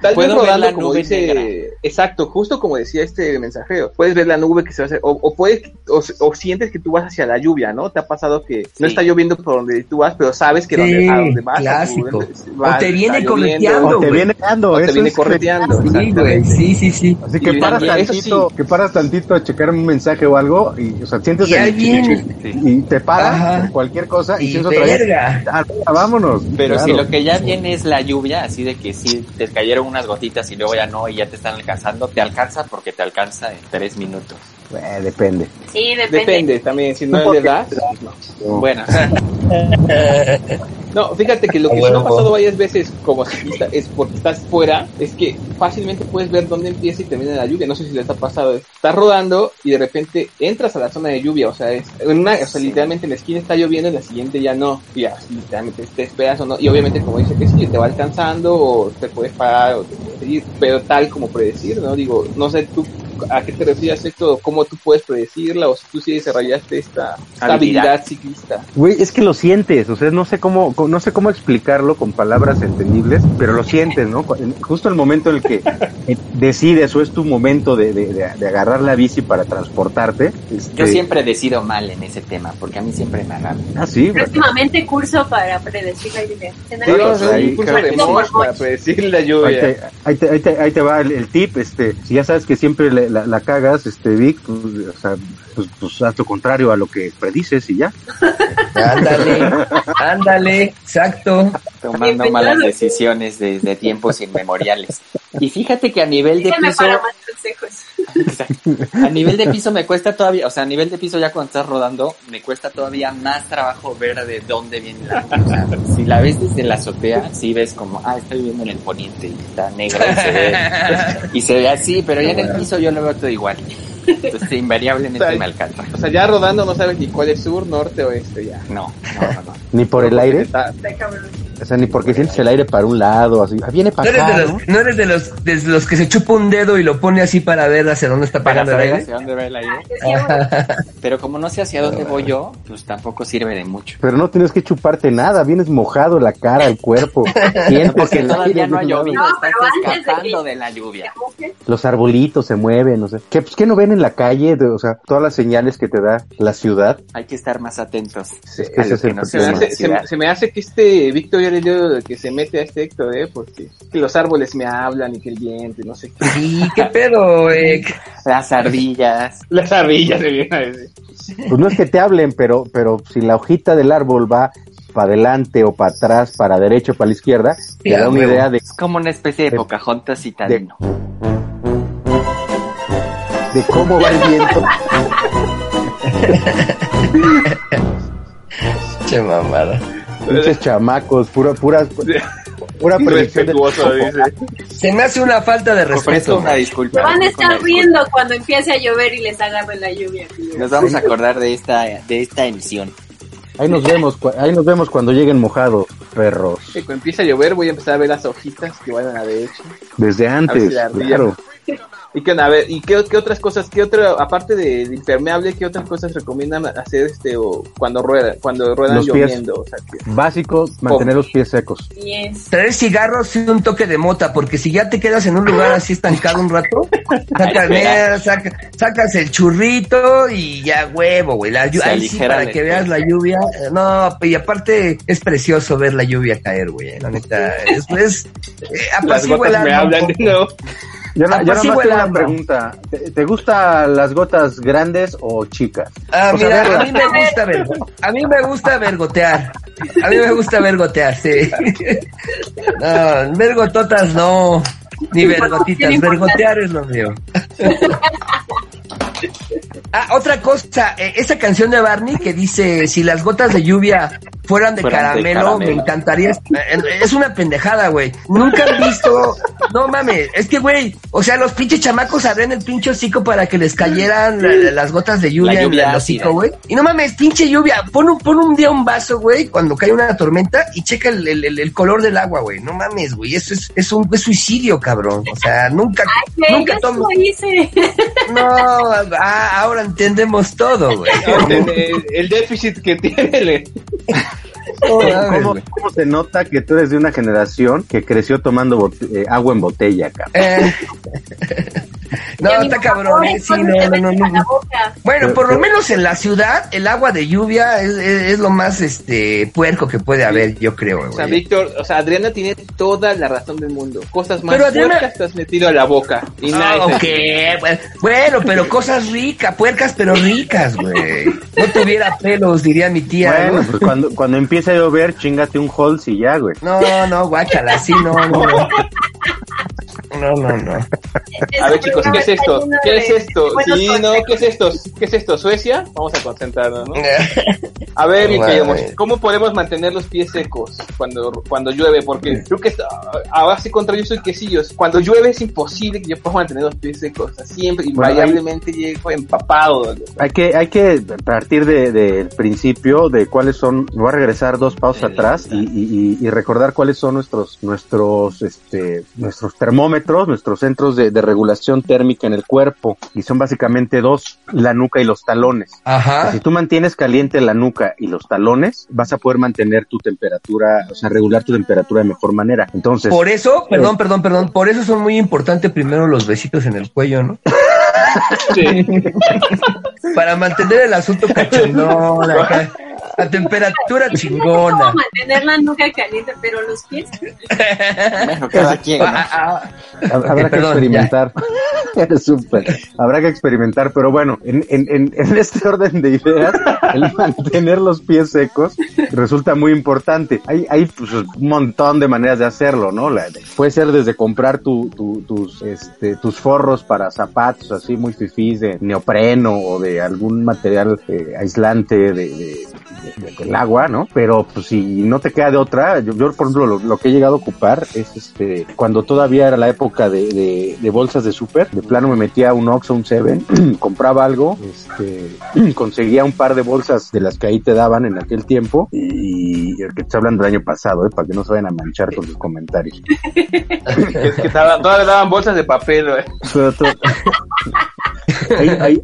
tal vez rodando la como nube dice, negra. exacto, justo como decía este mensajero, puedes ver la nube que se va a hacer, o, o puedes, o, o sientes que tú vas hacia la lluvia, ¿no? Te ha pasado que no está lloviendo por donde tú vas, pero sabes que Sí, donde, a donde vas, clásico. O te viene correteando, O te viene dando, o te eso viene es- correteando. Sí, güey, sí, sí, sí. Así que Y paras tantito, sí. que paras tantito a checar un mensaje o algo y, o sea, sientes Y el te paras por cualquier cosa y, Y sientes otra vez. "Ah, vámonos. Pero Claro. si lo que ya viene es la lluvia, así de que si te cayeron unas gotitas y luego ya no y ya te están alcanzando, te alcanza porque te alcanza en tres minutos. Eh, depende. Sí, depende. Depende también, si no le das. Bueno, (laughs) No, fíjate que lo que sí me ha pasado varias veces como ciclista es porque estás fuera, es que fácilmente puedes ver dónde empieza y termina la lluvia. No sé si les ha pasado. Estás rodando y de repente entras a la zona de lluvia, o sea, es una, o sea, literalmente en la esquina está lloviendo, en la siguiente ya no. Y así literalmente te esperas o no. Y obviamente como dice que sí, te va alcanzando o te puedes parar o te puedes seguir, pero tal como predecir, ¿no? Digo, no sé tú a qué te refieres esto, cómo tú puedes predecirla o si tú sí desarrollaste esta, esta Habilidad. habilidad ciclista. Güey, es que lo sientes, o sea, no sé cómo, co- no sé cómo explicarlo con palabras entendibles, pero lo sientes, ¿no? Justo el momento en el que eh, decides o es tu momento de, de, de- de agarrar la bici para transportarte. este- Yo siempre decido mal en ese tema, porque a mí siempre me agarra. Ah, sí, güey. Próximamente curso para predecir la lluvia. Sí, ahí, curso cada- de Mosh para predecir la Ahí lluvia. te, ahí, te, ahí, te, ahí te va el, el tip, este, si ya sabes que siempre le- la, la cagas, este, Vic, pues, o sea, pues, pues haz lo contrario a lo que predices y ya. Ándale, (laughs) ándale, exacto. Tomando malas decisiones desde tiempos inmemoriales. Y fíjate que a nivel de piso, para más consejos. a nivel de piso me cuesta todavía, o sea, a nivel de piso ya cuando estás rodando, me cuesta todavía más trabajo ver de dónde viene la luz. O sea, si la ves desde la azotea, sí ves como, ah, estoy viendo en el poniente y está negra y se ve, y se ve así, pero ya en el piso yo lo veo todo igual. Entonces invariablemente me alcanza. O sea, ya rodando no sabes ni cuál es sur, norte o este ya. No, no, no, no. (laughs) Ni por el aire, Está- o sea, ni porque sientes el aire para un lado, así, ah, viene No para eres, acá, de ¿no? los, no eres de los, de los que se chupa un dedo y lo pone así para ver hacia dónde está Para pegando el aire. hacia dónde va el aire. Sí, bueno. (laughs) Pero como no sé hacia dónde voy yo, pues tampoco sirve de mucho. Pero no tienes que chuparte nada, vienes mojado la cara, el cuerpo. (laughs) Sientes Porque el todavía aire no ha llovido, No, estás antes de escapando que- de la lluvia. los arbolitos se mueven, no sé. ¿Qué, pues, ¿qué no ven en la calle? De- o sea, todas las señales que te da la ciudad. Hay que estar más atentos a lo que nos Se me, hace, se, se me hace que este Víctor ya le dio que se mete a este Héctor, ¿eh? Porque que los árboles me hablan y que el viento y no sé qué. Sí, qué pedo, eh. Las ardillas. (laughs) Las ardillas se vienen a decir. Pues no es que te hablen, pero, pero si la hojita del árbol va para adelante o para atrás, para derecha o para la izquierda, te a da una idea de, Es como una especie de De- Pocahontas citadino. de cómo va el viento. Che mamada. Pinches chamacos, pura, pura, pura predicción de-. Se me hace una falta de respeto. una Se disculpa. van a estar riendo cuando empiece a llover y les agarre la lluvia. Nos vamos a acordar de esta, de esta emisión. Ahí nos vemos, ahí nos vemos cuando lleguen mojados, perros. Que cuando empiece a llover voy a empezar a ver las hojitas que van a la derecha. Desde antes, la ardilla. claro. Y que, a ver, ¿y qué, qué otras cosas, qué otra, aparte de, de impermeable, qué otras cosas recomiendan hacer este o cuando ruedan, cuando ruedan Los pies. lloviendo? O sea, que- Básico, mantener los pies secos. Yes. Traer cigarros y un toque de mota, porque si ya te quedas en un lugar así estancado un rato, sacas, saca- sacas el churrito y ya huevo, güey. La ahí sí, para el que veas la lluvia. No, y aparte es precioso ver la lluvia caer, güey. La neta, es, es eh, las apacigua el alma Yo, na- yo nada Apacigua más el tengo una pregunta. ¿Te, te gustan las gotas grandes o chicas? Ah, O mira, a mí me gusta ver, a mí me gusta vergotear. A mí me gusta vergotear, sí. (laughs) No, vergototas no, ni vergotitas, vergotear es lo mío. (laughs) Ah, otra cosa, eh, esa canción de Barney que dice, si las gotas de lluvia fueran de, Fueran de caramelo, me encantaría. eh, Es una pendejada, güey. Nunca han visto, no mames, es que, güey, o sea, los pinches chamacos abrían el pinche hocico para que les cayeran la- la- las gotas de lluvia, lluvia en el hocico, güey. Y no mames, pinche lluvia, pon un, pon un día un vaso, güey, cuando cae una tormenta y checa el, el- el- el color del agua, güey. No mames, güey, eso es, es un es suicidio, cabrón. O sea, nunca, Ay, nunca yo tomes. lo hice. No, ah, ahora entendemos todo, güey. (laughs) el, déficit que tiene mames, ¿Cómo, se nota que tú eres de una generación que creció tomando eh, agua en botella, cabrón? Eh, (laughs) No, está cabrón, eh, sí, no, no, no, no. Bueno, por lo menos en la ciudad, el agua de lluvia es, es- es lo más este puerco que puede haber, yo creo, O sea. Víctor, o sea, Adriana tiene toda la razón del mundo. Cosas más Pero Adriana- puercas te has metido a la boca. Y Ah, nadie ok, bueno, pero cosas ricas, puercas pero ricas, güey. No tuviera pelos, diría mi tía. Bueno, ¿no? pues cuando, cuando empiece a llover, chingate un Halls y ya, güey. No, no, guácala, así no, no. (laughs) No, no, no. A ver, chicos, ¿qué es esto? ¿Qué es esto? Sí, no. ¿qué es esto? ¿Qué es esto? ¿Suecia? Vamos a concentrarnos, ¿no? (laughs) A ver, mi querido ¿cómo podemos mantener los pies secos cuando, cuando llueve? Porque creo que está- ahora sí contra yo soy quesillos. Cuando llueve es imposible que yo pueda mantener los pies secos. Siempre, Bueno, invariablemente llego empapado. Hay que, hay que partir de- del principio de cuáles son, voy a regresar dos pausas atrás y, y- y- y recordar cuáles son nuestros, nuestros, este, nuestros termómetros, nuestros centros de, de regulación térmica en el cuerpo. Y son básicamente dos, la nuca y los talones. Ajá. Si tú mantienes caliente la nuca y los talones, vas a poder mantener tu temperatura, o sea, regular tu temperatura de mejor manera. Entonces, Por eso, perdón, perdón, perdón, por eso son muy importantes primero los besitos en el cuello, ¿no? (laughs) Sí. Para mantener el asunto cachondón, acá. La temperatura chingona. ¿Cómo mantener la nuca caliente, pero los pies? Bueno, cada quien, ¿no? Ah, ah, Hab- Habrá Ok, que perdón, experimentar. (laughs) Súper. Habrá que experimentar, pero bueno, en, en, en, este orden de ideas, el (laughs) mantener los pies secos resulta muy importante. Hay, hay pues, un montón de maneras de hacerlo, ¿no? Puede ser desde comprar tu, tu- tus, este, tus forros para zapatos así muy fifís de neopreno o de algún material eh, aislante de, de- de- de- del agua, ¿no? Pero pues si no te queda de otra, yo, por ejemplo lo, que he llegado a ocupar es este, cuando todavía era la época de bolsas de súper, de plano me metía a un Oxxo, un Seven, (clears throat) compraba algo, este, (clears throat) conseguía un par de bolsas de las que ahí te daban en aquel tiempo y, el que estoy hablando del año pasado, ¿eh? para que no se vayan a manchar con sus comentarios. (laughs) Es que todavía todavía daban bolsas de papel, to- (laughs) ahí, ahí...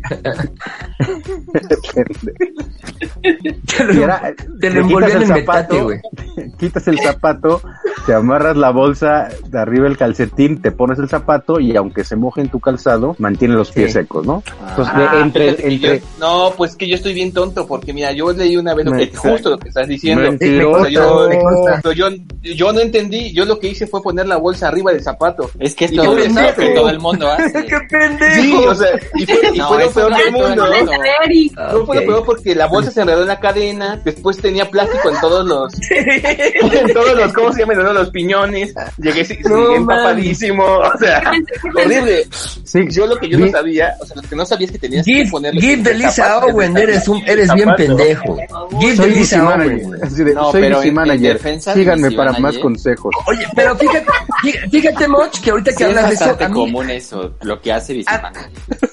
Te lo, era- te le lo quitas envolvían el en metate, zapato, güey. (laughs) quitas el zapato, te amarras la bolsa de arriba el calcetín, te pones el zapato y aunque se moje en tu calzado, mantiene los pies Sí. secos, ¿no? Entonces, de- Ah, entre, yo- no, pues que yo estoy bien tonto porque mira, yo leí una vez lo que, justo lo que estás diciendo. Mentiroso. O sea, yo, yo, yo no entendí, yo lo que hice fue poner la bolsa arriba del zapato. Es que qué es lo que todo el mundo (laughs) hace. ¡Qué pendejo! Sí, o sea, y fue, y No, fue lo peor no del mundo. y- No fue lo peor porque la bolsa se enredó en la cadena, después tenía plástico en todos los, (laughs) en todos los, ¿cómo se llama? En todos los piñones, llegué, llegué empapadísimo, o sea, horrible. Sí, Yo lo que yo no sabía, o sea, lo que no sabía es que tenías que Give, ponerle give de Lisa Owen, eres un, eres bien pendejo. Give de soy Lisa Owen. manager, No, soy pero en- en manager, de síganme para más manager. consejos. Oye, pero fíjate, fí- fíjate, Moch, que ahorita que Sí, es hablas de eso, mí, común eso, lo que hace Bicimana.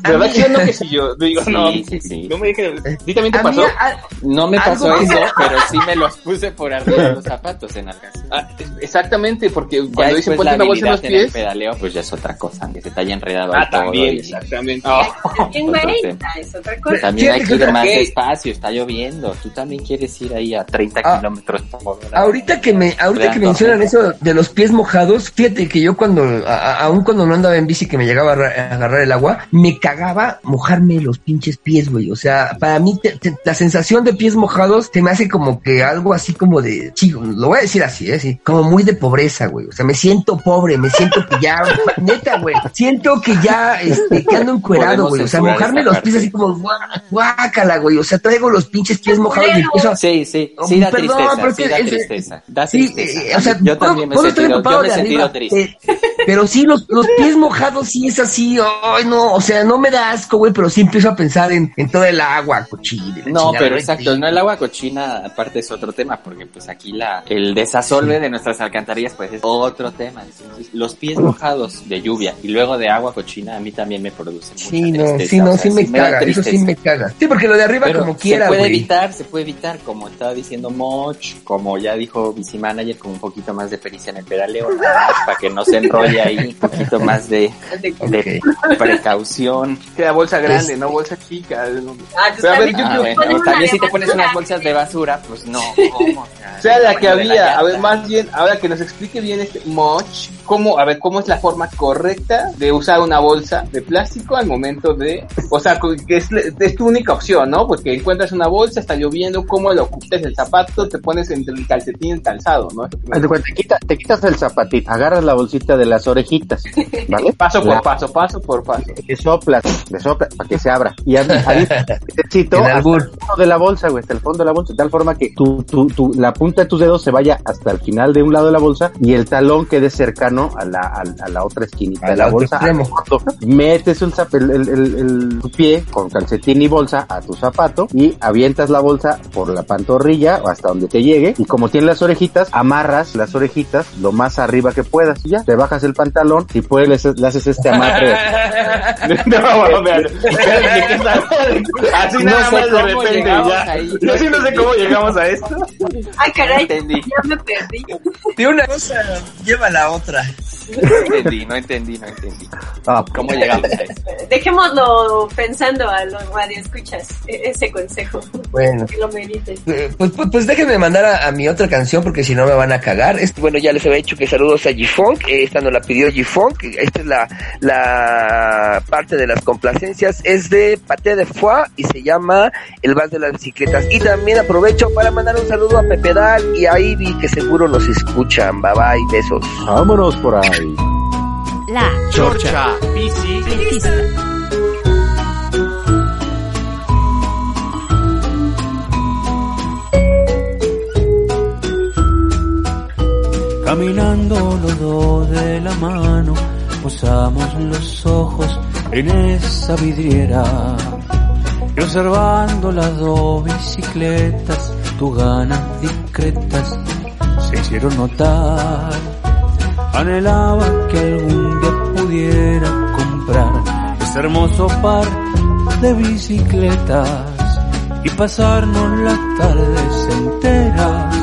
¿De verdad que yo no que si yo digo, Sí, no, sí, sí. no me dije, ¿sí también te a mí, pasó? a- No me pasó que- eso, pero sí me los puse por arriba de los zapatos en ocasión. Ah, exactamente, porque cuando dicen ponte una bolsa en los en el pies, pedaleo, pues ya es otra cosa, que se te haya enredado ah, todo también, y- exactamente. (laughs) Tema. es otra cosa. También hay que ir más despacio, está lloviendo. Tú también quieres ir ahí a 30 Ah, kilómetros por hora. Ahorita que me, ahorita que mencionan eso de los pies mojados, fíjate que yo cuando, aún cuando no andaba en bici que me llegaba a, ra- a agarrar el agua, me cagaba mojarme los pinches pies, güey. O sea, para mí te- te- la sensación de pies mojados se me hace como que algo así como de, chico, lo voy a decir así, ¿eh? Sí, como muy de pobreza, güey. O sea, me siento pobre, me siento que ya, (laughs) neta, güey, siento que ya, este, que ando encuerado, güey. O sea, mojarme los pies así como, guá- guácala, güey. O sea, traigo los pinches pies mojados y empiezo a, Sí, sí, sí da Perdón, tristeza, pero sí da es- tristeza, da Sí, tristeza. eh, o sea, yo también me he sentido, empapado yo me he de sentido arriba, triste. eh, pero sí, los, los pies mojados sí es así, ay no, o sea, no me da asco, güey, pero sí empiezo a pensar en, en todo el agua cochina. No, pero exacto, no el agua cochina, aparte es otro tema, porque pues aquí la el desasolve de nuestras alcantarillas pues es otro tema. Entonces, los pies mojados de lluvia y luego de agua cochina a mí también me produce mucha Sí, no, tristeza, sí, no, o sea, sí me caga, eso sí me caga. Sí, porque lo de arriba Pero como quiera, se puede evitar, se puede evitar, como estaba diciendo Moch, como ya dijo Bici Manager, con un poquito más de pericia en el pedaleo, para que no se enrolle ahí, un poquito más de, (laughs) de precaución. Queda bolsa grande, Es- no bolsa chica. no. Ah, pues Pero a ver, también- yo- Ah, yo- bueno, una también si te pones unas bolsas de basura, pues no, ¿cómo? O sea, la que había, a ver, más bien, ahora que nos explique bien este Moch, cómo, a ver, cómo es la forma correcta de usar una bolsa de plástico al momento de, o sea, que es, es tu única opción, ¿no? Porque encuentras una bolsa, está lloviendo, cómo lo ocultas el zapato, te pones entre el calcetín y el calzado, ¿no? Te, quita- te quitas el zapatito, agarras la bolsita de las orejitas, ¿vale? (laughs) Paso por La- paso, paso por paso. Le soplas, le soplas para que se abra. Y necesito (laughs) hasta el fondo de la bolsa, güey, hasta el fondo de la bolsa, de tal forma que tu, tu, tu, la punta de tus dedos se vaya hasta el final de un lado de la bolsa y el talón quede cercano a la, a, a la otra esquinita de la bolsa, extremo. Metes el, zap- el, el, el- el- tu pie con calcetín y bolsa a tu zapato y avientas la bolsa por la pantorrilla o hasta donde te llegue y como tiene las orejitas, amarras las orejitas lo más arriba que puedas y ya, te bajas el pantalón y puedes le, le haces este amarre. (laughs) no, vean, espérenme, ¿qué está- Así No nada sé más de repente ya. ahí. Yo sí no sé cómo llegamos a esto. Ay, caray, entendí. ya me perdí. De una cosa lleva la otra. No entendí, no entendí, no entendí. Ah, ¿Cómo llegamos a eso? Dejémoslo pensando a los radioescuchas, e- ese consejo, Bueno. que lo mediten. Eh, Pues, pues, pues déjenme mandar a, a mi otra canción porque si no me van a cagar. Es- bueno, ya les había dicho que saludos a G-Funk. eh, esta nos la pidió G-Funk. Esta es la, la parte de las complacencias. Es de Paté de Foix y se llama El Vals de las Bicicletas. Y también aprovecho para mandar un saludo a Pepe Dal y a Ivy que seguro nos escuchan. Bye bye, besos. vámonos por ahí. La Chorcha bici. Caminando los dos de la mano, posamos los ojos en esa vidriera. Y observando las dos bicicletas, tus ganas discretas se hicieron notar. Anhelaba que algún día pudiera comprar ese hermoso par de bicicletas y pasarnos las tardes enteras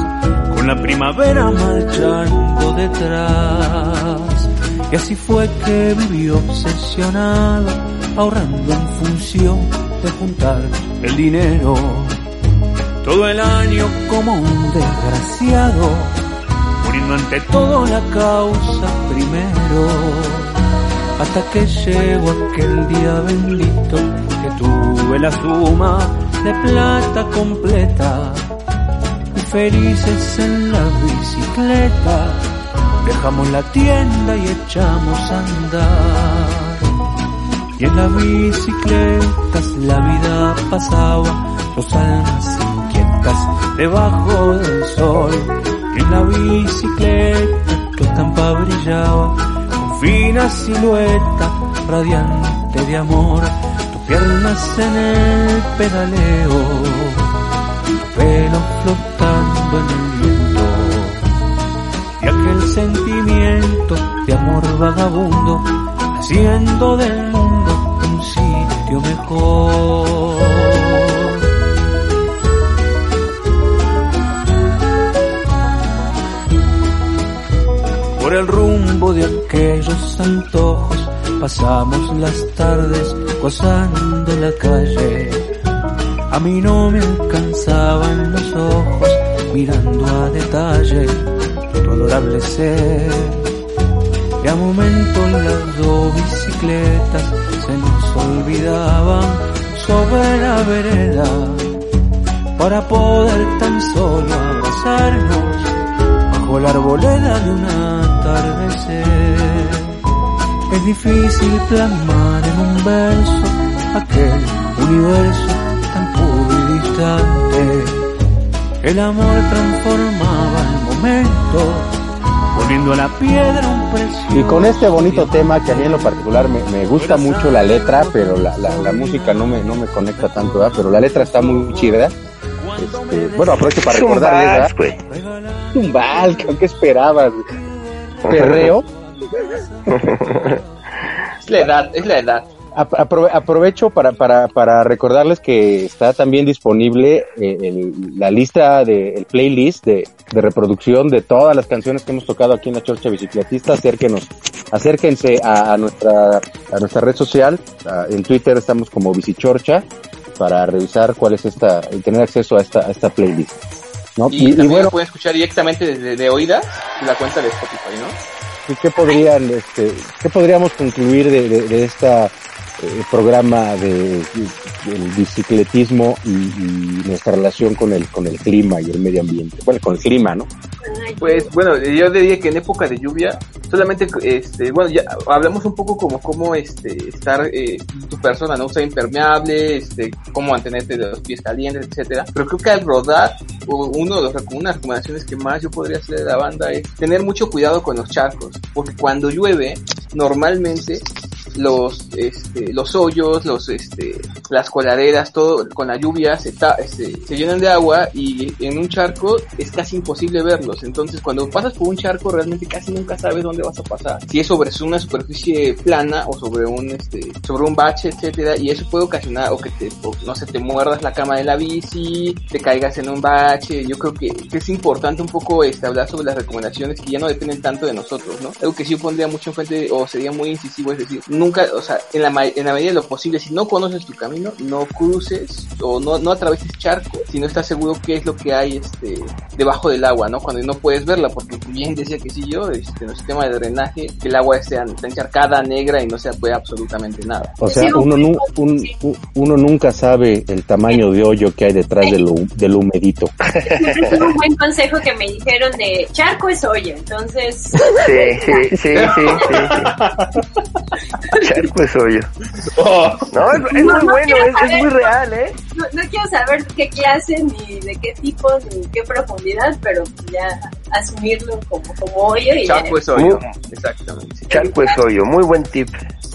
con la primavera marchando detrás. Y así fue que viví obsesionado, ahorrando en función de juntar el dinero. Todo el año como un desgraciado, ante todo la causa primero. Hasta que llegó aquel día bendito que tuve la suma de plata completa felices en la bicicleta. Dejamos la tienda y echamos a andar. Y en las bicicletas la vida pasaba, los almas inquietas debajo del sol. La bicicleta tu estampa brillaba, con fina silueta radiante de amor. Tus piernas en el pedaleo, pelo flotando en el viento y aquel sentimiento de amor vagabundo haciendo del mundo un sitio mejor. Por el rumbo de aquellos antojos pasamos las tardes gozando la calle. A mí no me alcanzaban los ojos mirando a detalle tu adorable ser. Y a momentos las dos bicicletas se nos olvidaban sobre la vereda para poder tan solo abrazarnos la arboleda de un atardecer. Es difícil plasmar en un verso aquel universo tan puro y distante. El amor transformaba el momento, poniendo a la piedra un precio. Y con este bonito tema que a mí en lo particular me, me gusta mucho la letra, pero la, la, la música no me, no me conecta tanto, ¿verdad? pero la letra está muy chida. Este, bueno, aprovecho para recordarles, ¿verdad? Un vals, ¿qué esperabas? Perreo. Es la edad, es la edad. Ap- aprove- aprovecho para, para, para recordarles que está también disponible eh, el- la lista de el playlist de, de reproducción de todas las canciones que hemos tocado aquí en la Chorcha Bicicletista. Acérquenos, acérquense a, a nuestra a nuestra red social. Ah, en Twitter estamos como Bicichorcha para revisar cuál es esta y tener acceso a esta a esta playlist. ¿No? Y, Y, y también bueno, lo pueden escuchar directamente desde de oídas la cuenta de Spotify, ¿no? ¿qué- ¿qué podrían este qué podríamos concluir de, de, de esta eh, programa de, del bicicletismo y, y nuestra relación con el con el clima y el medio ambiente bueno con el clima no Pues bueno, yo diría que en época de lluvia Solamente, este, bueno, ya hablamos un poco como cómo este, estar eh, tu persona, ¿no? Ser impermeable, este, cómo mantenerte de los pies calientes, etcétera. Pero creo que al rodar, uno de los, una de las recomendaciones que más yo podría hacer de la banda es tener mucho cuidado con los charcos, porque cuando llueve, normalmente los este, los hoyos, los este, las coladeras, todo con la lluvia se, este, se llenan de agua y en un charco es casi imposible verlos. Entonces cuando pasas por un charco realmente casi nunca sabes dónde vas a pasar. Si es sobre una superficie plana o sobre un este sobre un bache, etcétera, y eso puede ocasionar o que te no sé, te muerdas la cama de la bici, te caigas en un bache. Yo creo que, es importante un poco este, hablar sobre las recomendaciones que ya no dependen tanto de nosotros, ¿no? Algo que sí pondría mucho en frente o sería muy incisivo es decir, nunca, o sea, en la, en la medida de lo posible, si no conoces tu camino, no cruces o no, no atraveses charco si no estás seguro qué es lo que hay este, debajo del agua, ¿no? Cuando no puedes verla, porque bien decía que sí yo, este, en el sistema de drenaje, que el agua está encharcada, negra y no se puede absolutamente nada. O sea, uno, un, uno nunca sabe el tamaño de hoyo que hay detrás del, del humedito. (laughs) Es un buen consejo que me dijeron de charco es hoyo, entonces... Sí, sí, sí, sí, (laughs) Charco es hoyo. Oh. No, es, muy bueno, es, muy real, ¿eh? No, quiero saber qué clase, ni de qué tipo, ni qué profundidad, pero ya asumirlo como, como hoyo. Y Charco es hoyo, exactamente. Charco es hoyo, muy buen tip.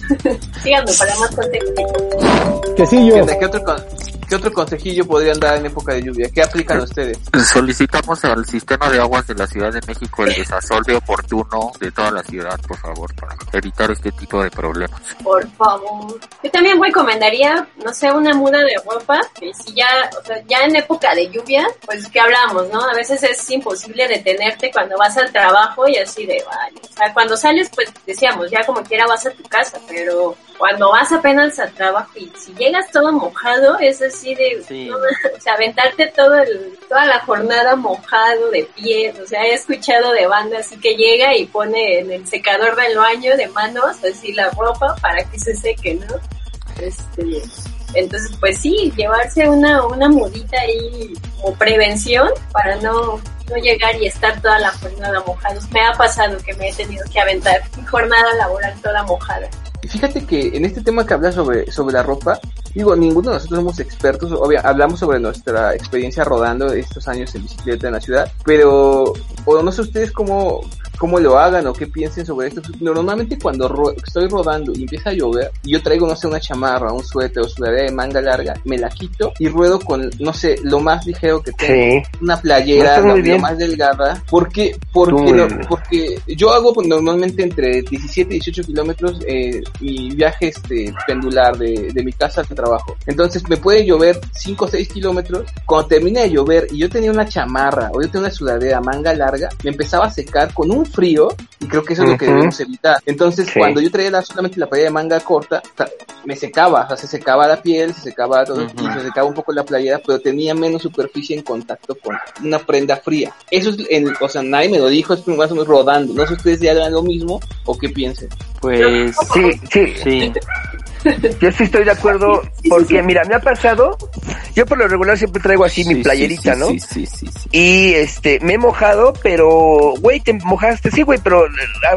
(laughs) Síganme para más contexto. Que sí, yo. ¿Qué otro, ¿Qué otro consejillo podrían dar en época de lluvia? ¿Qué aplican ustedes? Solicitamos al sistema de aguas de la Ciudad de México el desasolve oportuno de toda la ciudad, por favor, para evitar este tipo de problemas. Por favor. Yo también recomendaría, no sé, una muda de ropa, que si ya, o sea, ya en época de lluvia, pues que hablamos, ¿no? A veces es imposible detenerte cuando vas al trabajo y así de, vale. O sea, cuando sales, pues decíamos, ya como quiera vas a tu casa, pero cuando vas apenas al trabajo y si llegas todo mojado, es así de, o sea, aventarte todo el, toda la jornada mojado de pies, o sea, he escuchado de banda así que llega y pone en el secador del baño de manos así la ropa para que se seque, ¿no? Este, entonces, pues sí, llevarse una, una mudita ahí como prevención para no, no llegar y estar toda la jornada mojada. Me ha pasado que me he tenido que aventar mi jornada laboral toda mojada. Fíjate que en este tema que hablas sobre, sobre la ropa, digo, ninguno de nosotros somos expertos, obvio, hablamos sobre nuestra experiencia rodando estos años en bicicleta en la ciudad, pero, o no sé ustedes cómo, cómo lo hagan o qué piensen sobre esto. Normalmente cuando estoy rodando y empieza a llover, y yo traigo, no sé, una chamarra, un suéter o sudadera de manga larga, me la quito y ruedo con, no sé, lo más ligero que tengo, una playera, lo, más delgada. porque Porque, porque yo hago normalmente entre 17 y 18 kilómetros eh, mi viaje este, pendular de, de mi casa al trabajo. Entonces me puede llover 5 o 6 kilómetros. Cuando termina de llover y yo tenía una chamarra o yo tenía una sudadera manga larga, me empezaba a secar con un frío y creo que eso es lo que debemos evitar. Entonces, cuando yo traía solamente la playera de manga corta, me secaba, o sea, se secaba la piel, se secaba todo, se secaba un poco la playera, pero tenía menos superficie en contacto con una prenda fría. Eso es, en, o sea, nadie me lo dijo, es más o menos rodando. No sé si ustedes ya hagan lo mismo o qué piensen. Pues sí, sí, sí. Yo sí estoy de acuerdo, porque mira, me ha pasado, yo por lo regular siempre traigo así mi playerita, ¿no? Sí, sí, sí, Y este, me he mojado, pero, güey, te mojaste, sí, güey, pero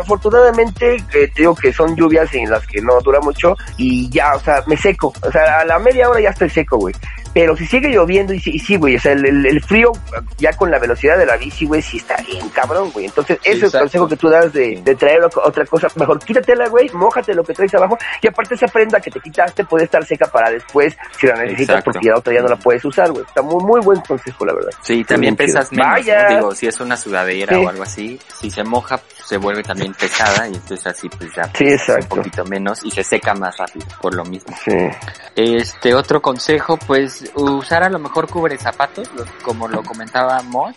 afortunadamente eh, te digo que son lluvias en las que no dura mucho y ya, o sea, me seco, o sea, a la media hora ya estoy seco, güey. Pero si sigue lloviendo y sí, güey, o sea, el, frío ya con la velocidad de la bici, güey, sí está bien cabrón, güey. Entonces, ese es el consejo que tú das de, de traer otra cosa. Mejor quítatela, güey, mójate lo que traes abajo y aparte esa prenda que te quitaste puede estar seca para después si la necesitas porque la otra ya no la puedes usar, güey. Está muy, muy buen consejo, la verdad. Sí, también pesas menos, Digo, si es una sudadera o algo así, si se moja, se vuelve también pesada y entonces así pues ya pues, un poquito menos y se seca más rápido por lo mismo. Sí. Este otro consejo, pues usar a lo mejor cubre zapatos, como lo comentaba Moch,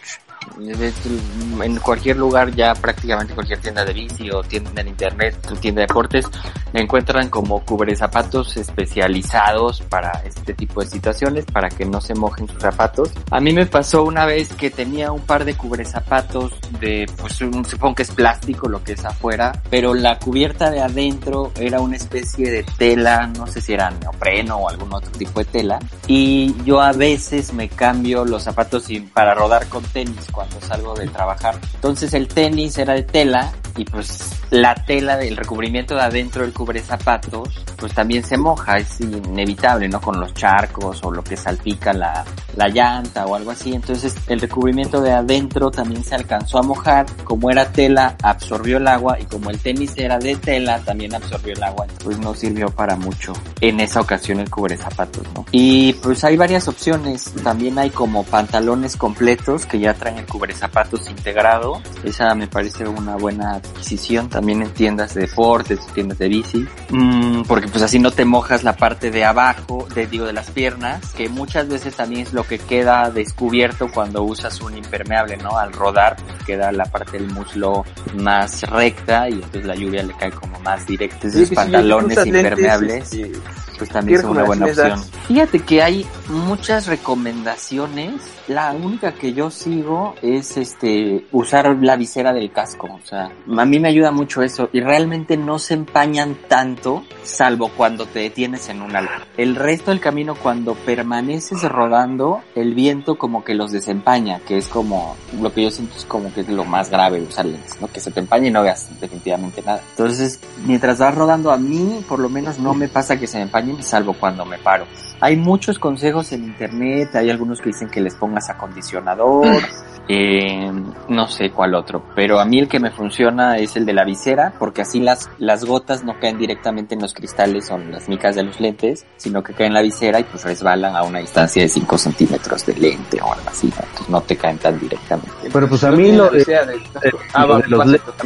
en cualquier lugar ya prácticamente cualquier tienda de bici o tienda en internet tienda de deportes encuentran como cubre zapatos especializados para este tipo de situaciones para que no se mojen sus zapatos. A mí me pasó una vez que tenía un par de cubre zapatos de pues un, supongo que es plástico lo que es afuera pero la cubierta de adentro era una especie de tela no sé si era neopreno o algún otro tipo de tela y yo a veces me cambio los zapatos para rodar con tenis cuando salgo de trabajar. Entonces el tenis era de tela y pues la tela del recubrimiento de adentro del cubre zapatos pues también se moja, es inevitable, ¿no? Con los charcos o lo que salpica la, la llanta o algo así. Entonces el recubrimiento de adentro también se alcanzó a mojar. Como era tela, absorbió el agua y como el tenis era de tela, también absorbió el agua. Pues no sirvió para mucho en esa ocasión el cubre zapatos, ¿no? Y pues hay varias opciones. También hay como pantalones completos que ya traen el cubre zapatos integrado. Esa me parece una buena adquisición también en tiendas de deportes, tiendas de bici. Mm, porque pues así no te mojas la parte de abajo, de, digo, de las piernas, que muchas veces también es lo que queda descubierto cuando usas un impermeable, ¿no? Al rodar, pues queda la parte del muslo más recta y entonces la lluvia le cae como más directa. Esos Sí, si pantalones lentes, impermeables, este, pues también son una buena opción. Fíjate que hay muchas recomendaciones. La única que yo sigo es este usar la visera del casco. O sea, a mí me ayuda mucho eso. Y realmente no se empañan tanto, salvo cuando te detienes en un alto. El resto del camino, cuando permaneces rodando, el viento como que los desempaña, que es como lo que yo siento es como que es lo más grave usar lentes, ¿no? Que se te empañe y no veas definitivamente nada. Entonces, mientras vas rodando, a mí por lo menos no me pasa que se me salvo cuando me paro. Hay muchos consejos en internet, hay algunos que dicen que les pongas acondicionador, (laughs) eh, no sé cuál otro, pero a mí el que me funciona es el de la visera, porque así las, las gotas no caen directamente en los cristales o en las micas de los lentes, sino que caen en la visera y pues resbalan a una distancia de 5 centímetros de lente o algo así, ¿no? entonces no te caen tan directamente. Pero pues a mí lo de,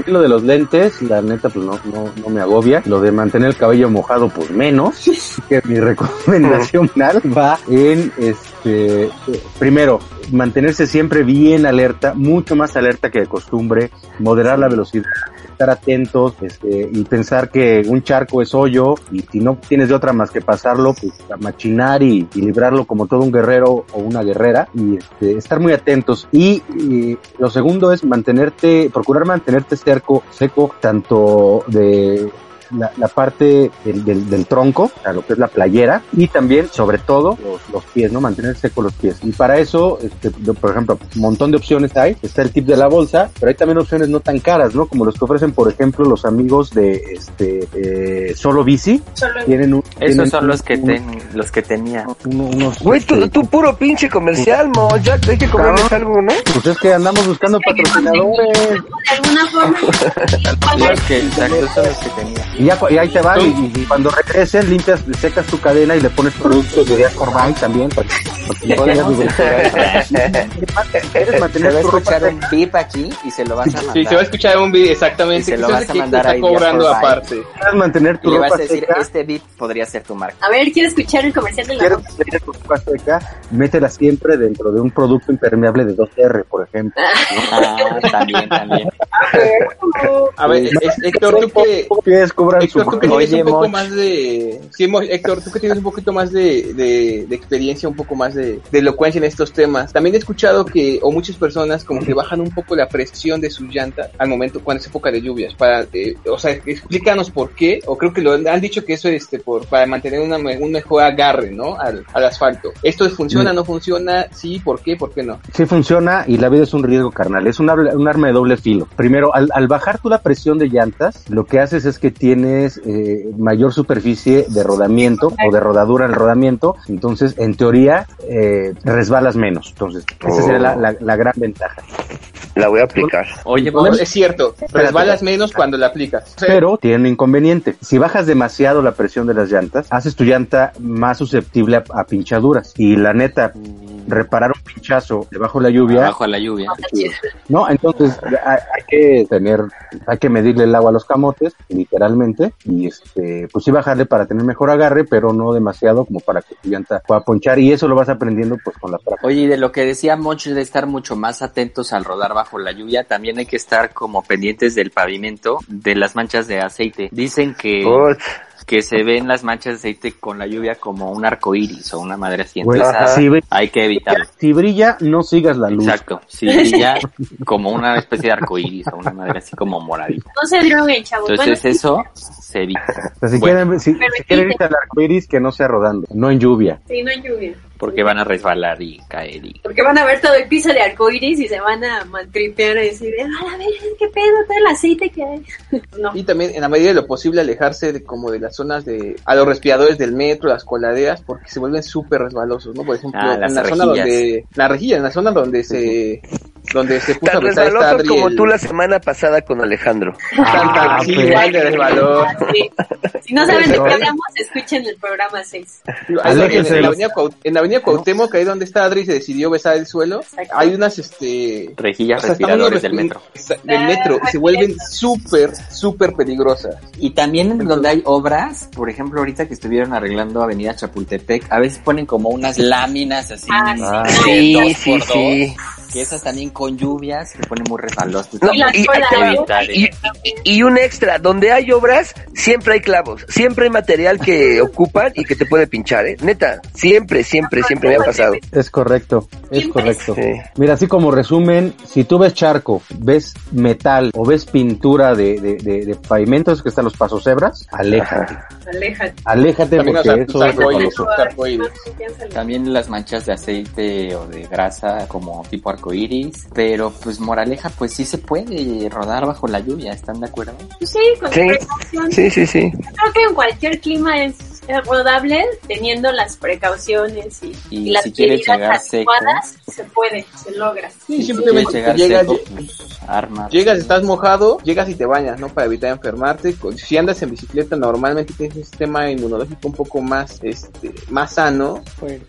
lo de los lentes, la neta, pues no, no, no me agobia. Lo de mantener el cabello mojado, pues menos. (laughs) Así que mi (laughs) recomendación va en, este, primero, mantenerse siempre bien alerta, mucho más alerta que de costumbre, moderar la velocidad, estar atentos, este, y pensar que un charco es hoyo, y si no tienes de otra más que pasarlo, pues a machinar y, y librarlo como todo un guerrero o una guerrera, y este, estar muy atentos. Y, y lo segundo es mantenerte, procurar mantenerte cerco, seco, tanto de la, la parte del, del, del tronco, o sea, lo que es la playera, y también, sobre todo, los, los pies, ¿no? Mantener seco los pies. Y para eso, este, yo, por ejemplo, un montón de opciones hay. Está el tip de la bolsa, pero hay también opciones no tan caras, ¿no? Como los que ofrecen, por ejemplo, los amigos de este eh, Solo Bici. Solo Tienen un, tienen Esos son un- los que, un- ten, los que tenía. uno- unos, Güey, tú, este, tú puro pinche comercial, mo. Ya hay que cobrarles algo, ¿no? pues es que andamos buscando patrocinadores. de alguna forma. Los que, exacto, son los que tenía. Y, ya, y ahí te van, y, y cuando regresen, limpias, secas tu cadena y le pones productos de Díaz Corbay también. Para que, le pongas Quieres (laughs) Se mantener va a escuchar un beep aquí y se lo vas a mandar. Sí, se va a escuchar un Y exactamente. se que lo vas a mandar ahí cobrando aparte. Quieres mantener Y tu le ropa vas a decir, seca. este beep podría ser tu marca. A ver, quiero escuchar el comercial de la Quieres mantener tu ropa seca, métela siempre dentro de un producto impermeable de 2R, por ejemplo. Ah, también, también. (laughs) A ver, es- Héctor, tú que, Cobran su Héctor, tú que tienes Oye, un poco Moch. más de... Sí, Moch, Héctor, tú que tienes un poquito más de, de, de experiencia, un poco más de, de elocuencia en estos temas. También he escuchado que, o muchas personas como que bajan un poco la presión de sus llantas al momento cuando es época de lluvias. Para, eh, o sea, explícanos por qué, o creo que lo han dicho que eso es este, por, para mantener una, un mejor agarre, ¿no? Al, al asfalto. ¿Esto funciona, no funciona? Sí, ¿por qué? ¿Por qué no? Sí funciona y la vida es un riesgo carnal, es un, arma- un arma de doble filo. Primero, al, al bajar tú la presión de llantas, lo que haces es que tienes eh, mayor superficie de rodamiento o de rodadura en el rodamiento, entonces en teoría eh, resbalas menos. Entonces, esa sería la, la- la gran ventaja. La voy a aplicar. Oye, es cierto, resbalas menos cuando la aplicas. O sea, Pero tiene un inconveniente. Si bajas demasiado la presión de las llantas, haces tu llanta más susceptible a, a pinchaduras. Y la neta, reparar un pinchazo debajo de la lluvia, abajo a la lluvia. ¿no? Entonces hay, hay que tener, hay que medirle el agua a los camotes, literalmente, y este, pues sí bajarle para tener mejor agarre, pero no demasiado como para que tu llanta pueda ponchar. Y eso lo vas aprendiendo pues con la práctica. Oye, y de lo que decía Monch de estar mucho más atentos al rodar bajo la lluvia, también hay que estar como pendientes del pavimento, de las manchas de aceite. Dicen que. Que se ven las manchas de aceite con la lluvia como un arco iris o una madre así. Entonces, Ajá. si, bri- hay que evitarlo. si brilla, no sigas la luz. Exacto. Sí, brilla como una especie de arco iris o una madre así como moradita. No se droguen, chavos. Entonces Bueno, eso se evita. O sea, si, Bueno. quieren, si, si quieren irse al arco iris, que no sea rodando, no en lluvia. sí, no hay lluvia. Porque van a resbalar y caer y... Porque van a ver todo el piso de arcoiris y se van a maltripear y decir, a ver, qué pedo, todo el aceite que hay. (laughs) no. Y también, en la medida de lo posible, alejarse de como de las zonas de, a los respiradores del metro, las coladeras, porque se vuelven súper resbalosos, ¿no? Por ejemplo, Ah, en la zona rejillas. donde, la rejilla, en la zona donde se, donde se puso a Tan resbaloso Adri como el- tú la semana pasada con Alejandro. Ah, sí, pues. igual de. Sí. Si no saben de qué hablamos, escuchen el programa 6. En, Aléjense de en la avenida, Cuau- en la avenida Cuauhtémoc, ahí donde está Adri se decidió besar el suelo, Exacto. hay unas, este... Rejillas o sea, respiradores del metro. Del metro, y se vuelven súper, súper peligrosas. Y también en donde hay obras, por ejemplo, ahorita que estuvieron arreglando Avenida Chapultepec, a veces ponen como unas láminas así. Ah, Sí, sí, sí. Que esas también con lluvias se ponen muy resbalosas. No, Y un extra, donde hay obras, siempre hay clavos, siempre hay material que (laughs) ocupan y que te puede pinchar, ¿eh? Neta, siempre, siempre, siempre me ha pasado. Es correcto, es correcto. Sí. Mira, así como resumen, si tú ves charco, ves metal o ves pintura de, de, de, de pavimentos que están los pasos cebras, aléjate. Aléjate. Aléjate También porque los eso es. También las manchas de aceite o de grasa como tipo arcoíris. Pero pues moraleja, pues sí se puede rodar bajo la lluvia, ¿están de acuerdo? Sí, con Sí. precaución. Sí, sí, sí. Creo que en cualquier clima es rodable teniendo las precauciones y, Y y las si quieres medidas llegar seco. adecuadas, se puede, se logra. Sí, Si simplemente quieres llegar llegas, seco, pues armas. Llegas, estás mojado, llegas y te bañas, ¿no? Para evitar enfermarte. Si andas en bicicleta, normalmente tienes un sistema inmunológico un poco más, este, más sano,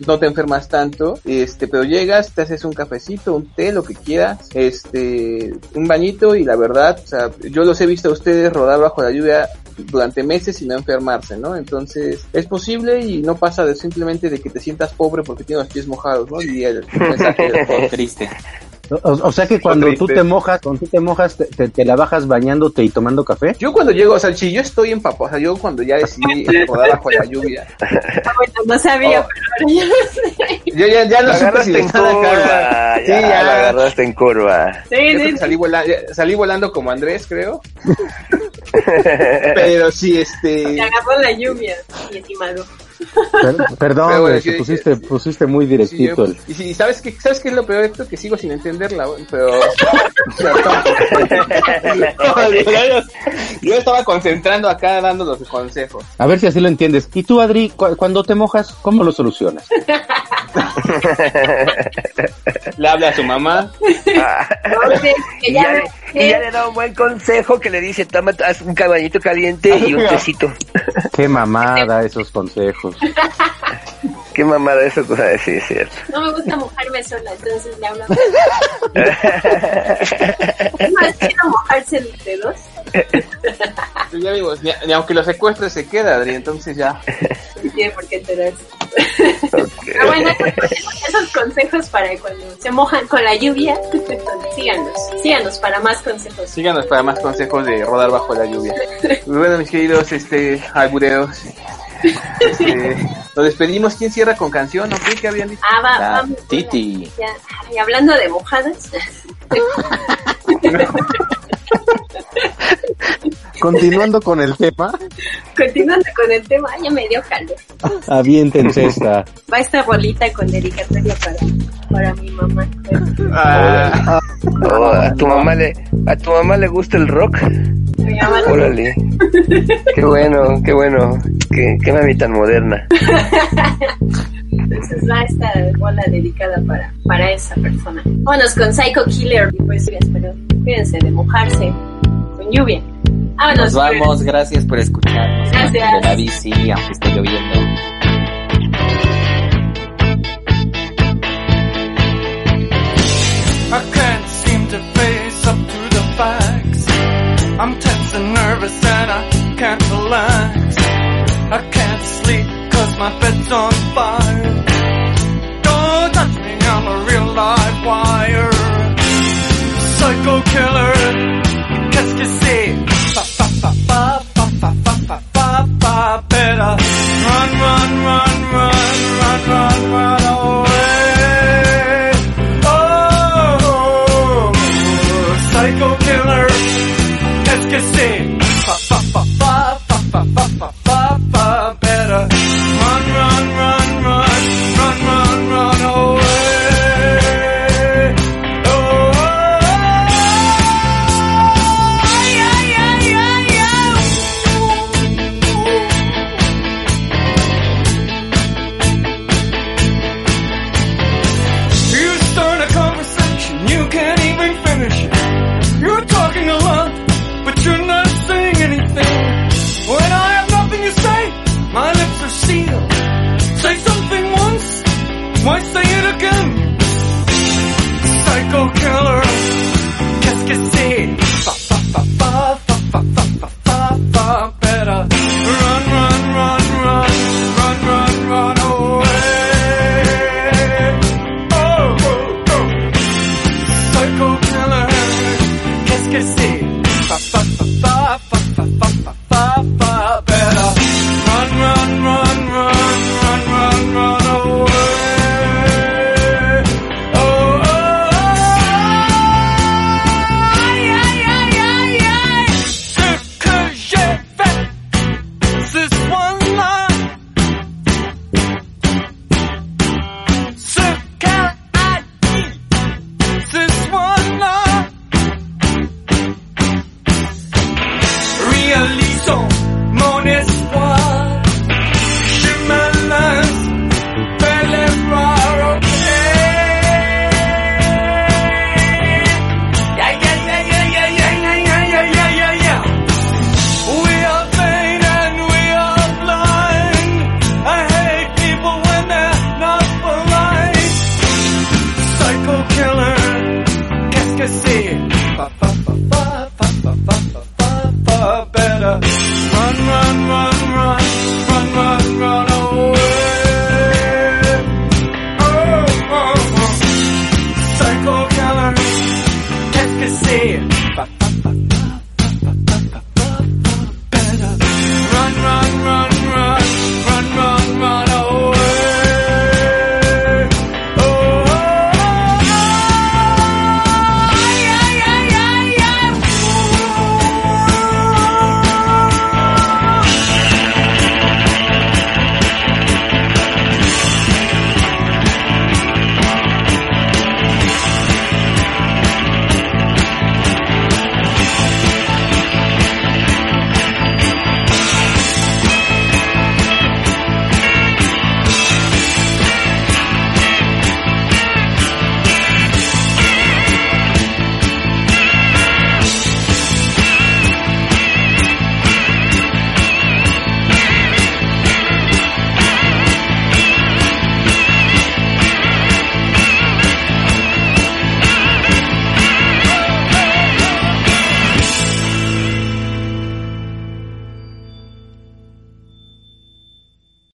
no te enfermas tanto, este, pero llegas, te haces un cafecito, un té, lo que quieras, este, un bañito y la verdad, o sea, yo los he visto a ustedes rodar bajo la lluvia durante meses y no enfermarse, ¿no? Entonces, es posible y no pasa de simplemente de que te sientas pobre porque tienes los pies mojados, ¿no? Y el (laughs) mensaje (laughs) triste. O, o sea que cuando tú te mojas, cuando tú te mojas, te, te- te la bajas bañándote y tomando café. Yo cuando llego, o sea, si yo estoy empapado, o sea, yo cuando ya decidí (laughs) rodar bajo la lluvia, Ah, bueno, no sabía, Oh. pero ahora ya lo sé. yo ya, ya no La supe si en curva. Sí, ya, la agarraste en curva. Sí, sí, salí, vola- ya- salí volando como Andrés, creo. (laughs) Pero sí, este... se agarró la lluvia, mi estimado. Per- (laughs) perdón, Pero, sí, te pusiste, pusiste muy sí, directito. yo- el- y sí, ¿sabes qué, ¿sabes qué es lo peor de esto? Que sigo sin entenderla, pero... (laughs) yo estaba concentrando acá dando los consejos. A ver si así lo entiendes. ¿Y tú, Adri, cu- cuando te mojas, cómo lo solucionas? (laughs) Le habla a su mamá. Que ya ya, no le, y ya le da un buen consejo que le dice, toma haz un caballito caliente y un (laughs) tecito. Qué mamada esos consejos. Qué mamada eso cosa de sí, es cierto. no me gusta mojarme sola, entonces le hablo. (laughs) (laughs) ¿Es más chido mojarse entre dos? Pues ya digo, ni, ni aunque lo secuestre se queda, Adri, entonces ya. Tiene por qué enterarse. Pero bueno, esos, esos consejos para cuando se mojan con la lluvia, síganos, síganos para más consejos. Síganos para más consejos de rodar bajo la lluvia. Muy bueno, mis queridos este, albureos. Este, nos despedimos. ¿Quién cierra con canción? ¿O qué? ¿Qué habían dicho? Ah, va. Titi. Ya, y hablando de mojadas, (laughs) (laughs) Continuando con el tema, continuando con el tema, ya me dio calor. aviéntense esta. Va esta bolita con dedicatoria para, para mi mamá. Ah, Oh, a tu mamá le, a tu mamá le gusta el rock. Órale. Qué bueno, qué bueno. Qué, qué mami tan moderna. (laughs) Entonces va esta bola dedicada para, para esa persona. Vámonos con Psycho Killer y pues pero cuídense de mojarse con lluvia. Vámonos. Nos vamos, gracias por escucharnos. Gracias. De la bici, aunque esté lloviendo. I can't seem to face up to the facts. I'm tense and nervous and I can't relax. I can't my bed's on fire. Don't touch me, I'm a real live wire. Psycho killer, qu'est-ce que c'est? Fa fa fa fa fa fa fa fa fa better. Run, run, run,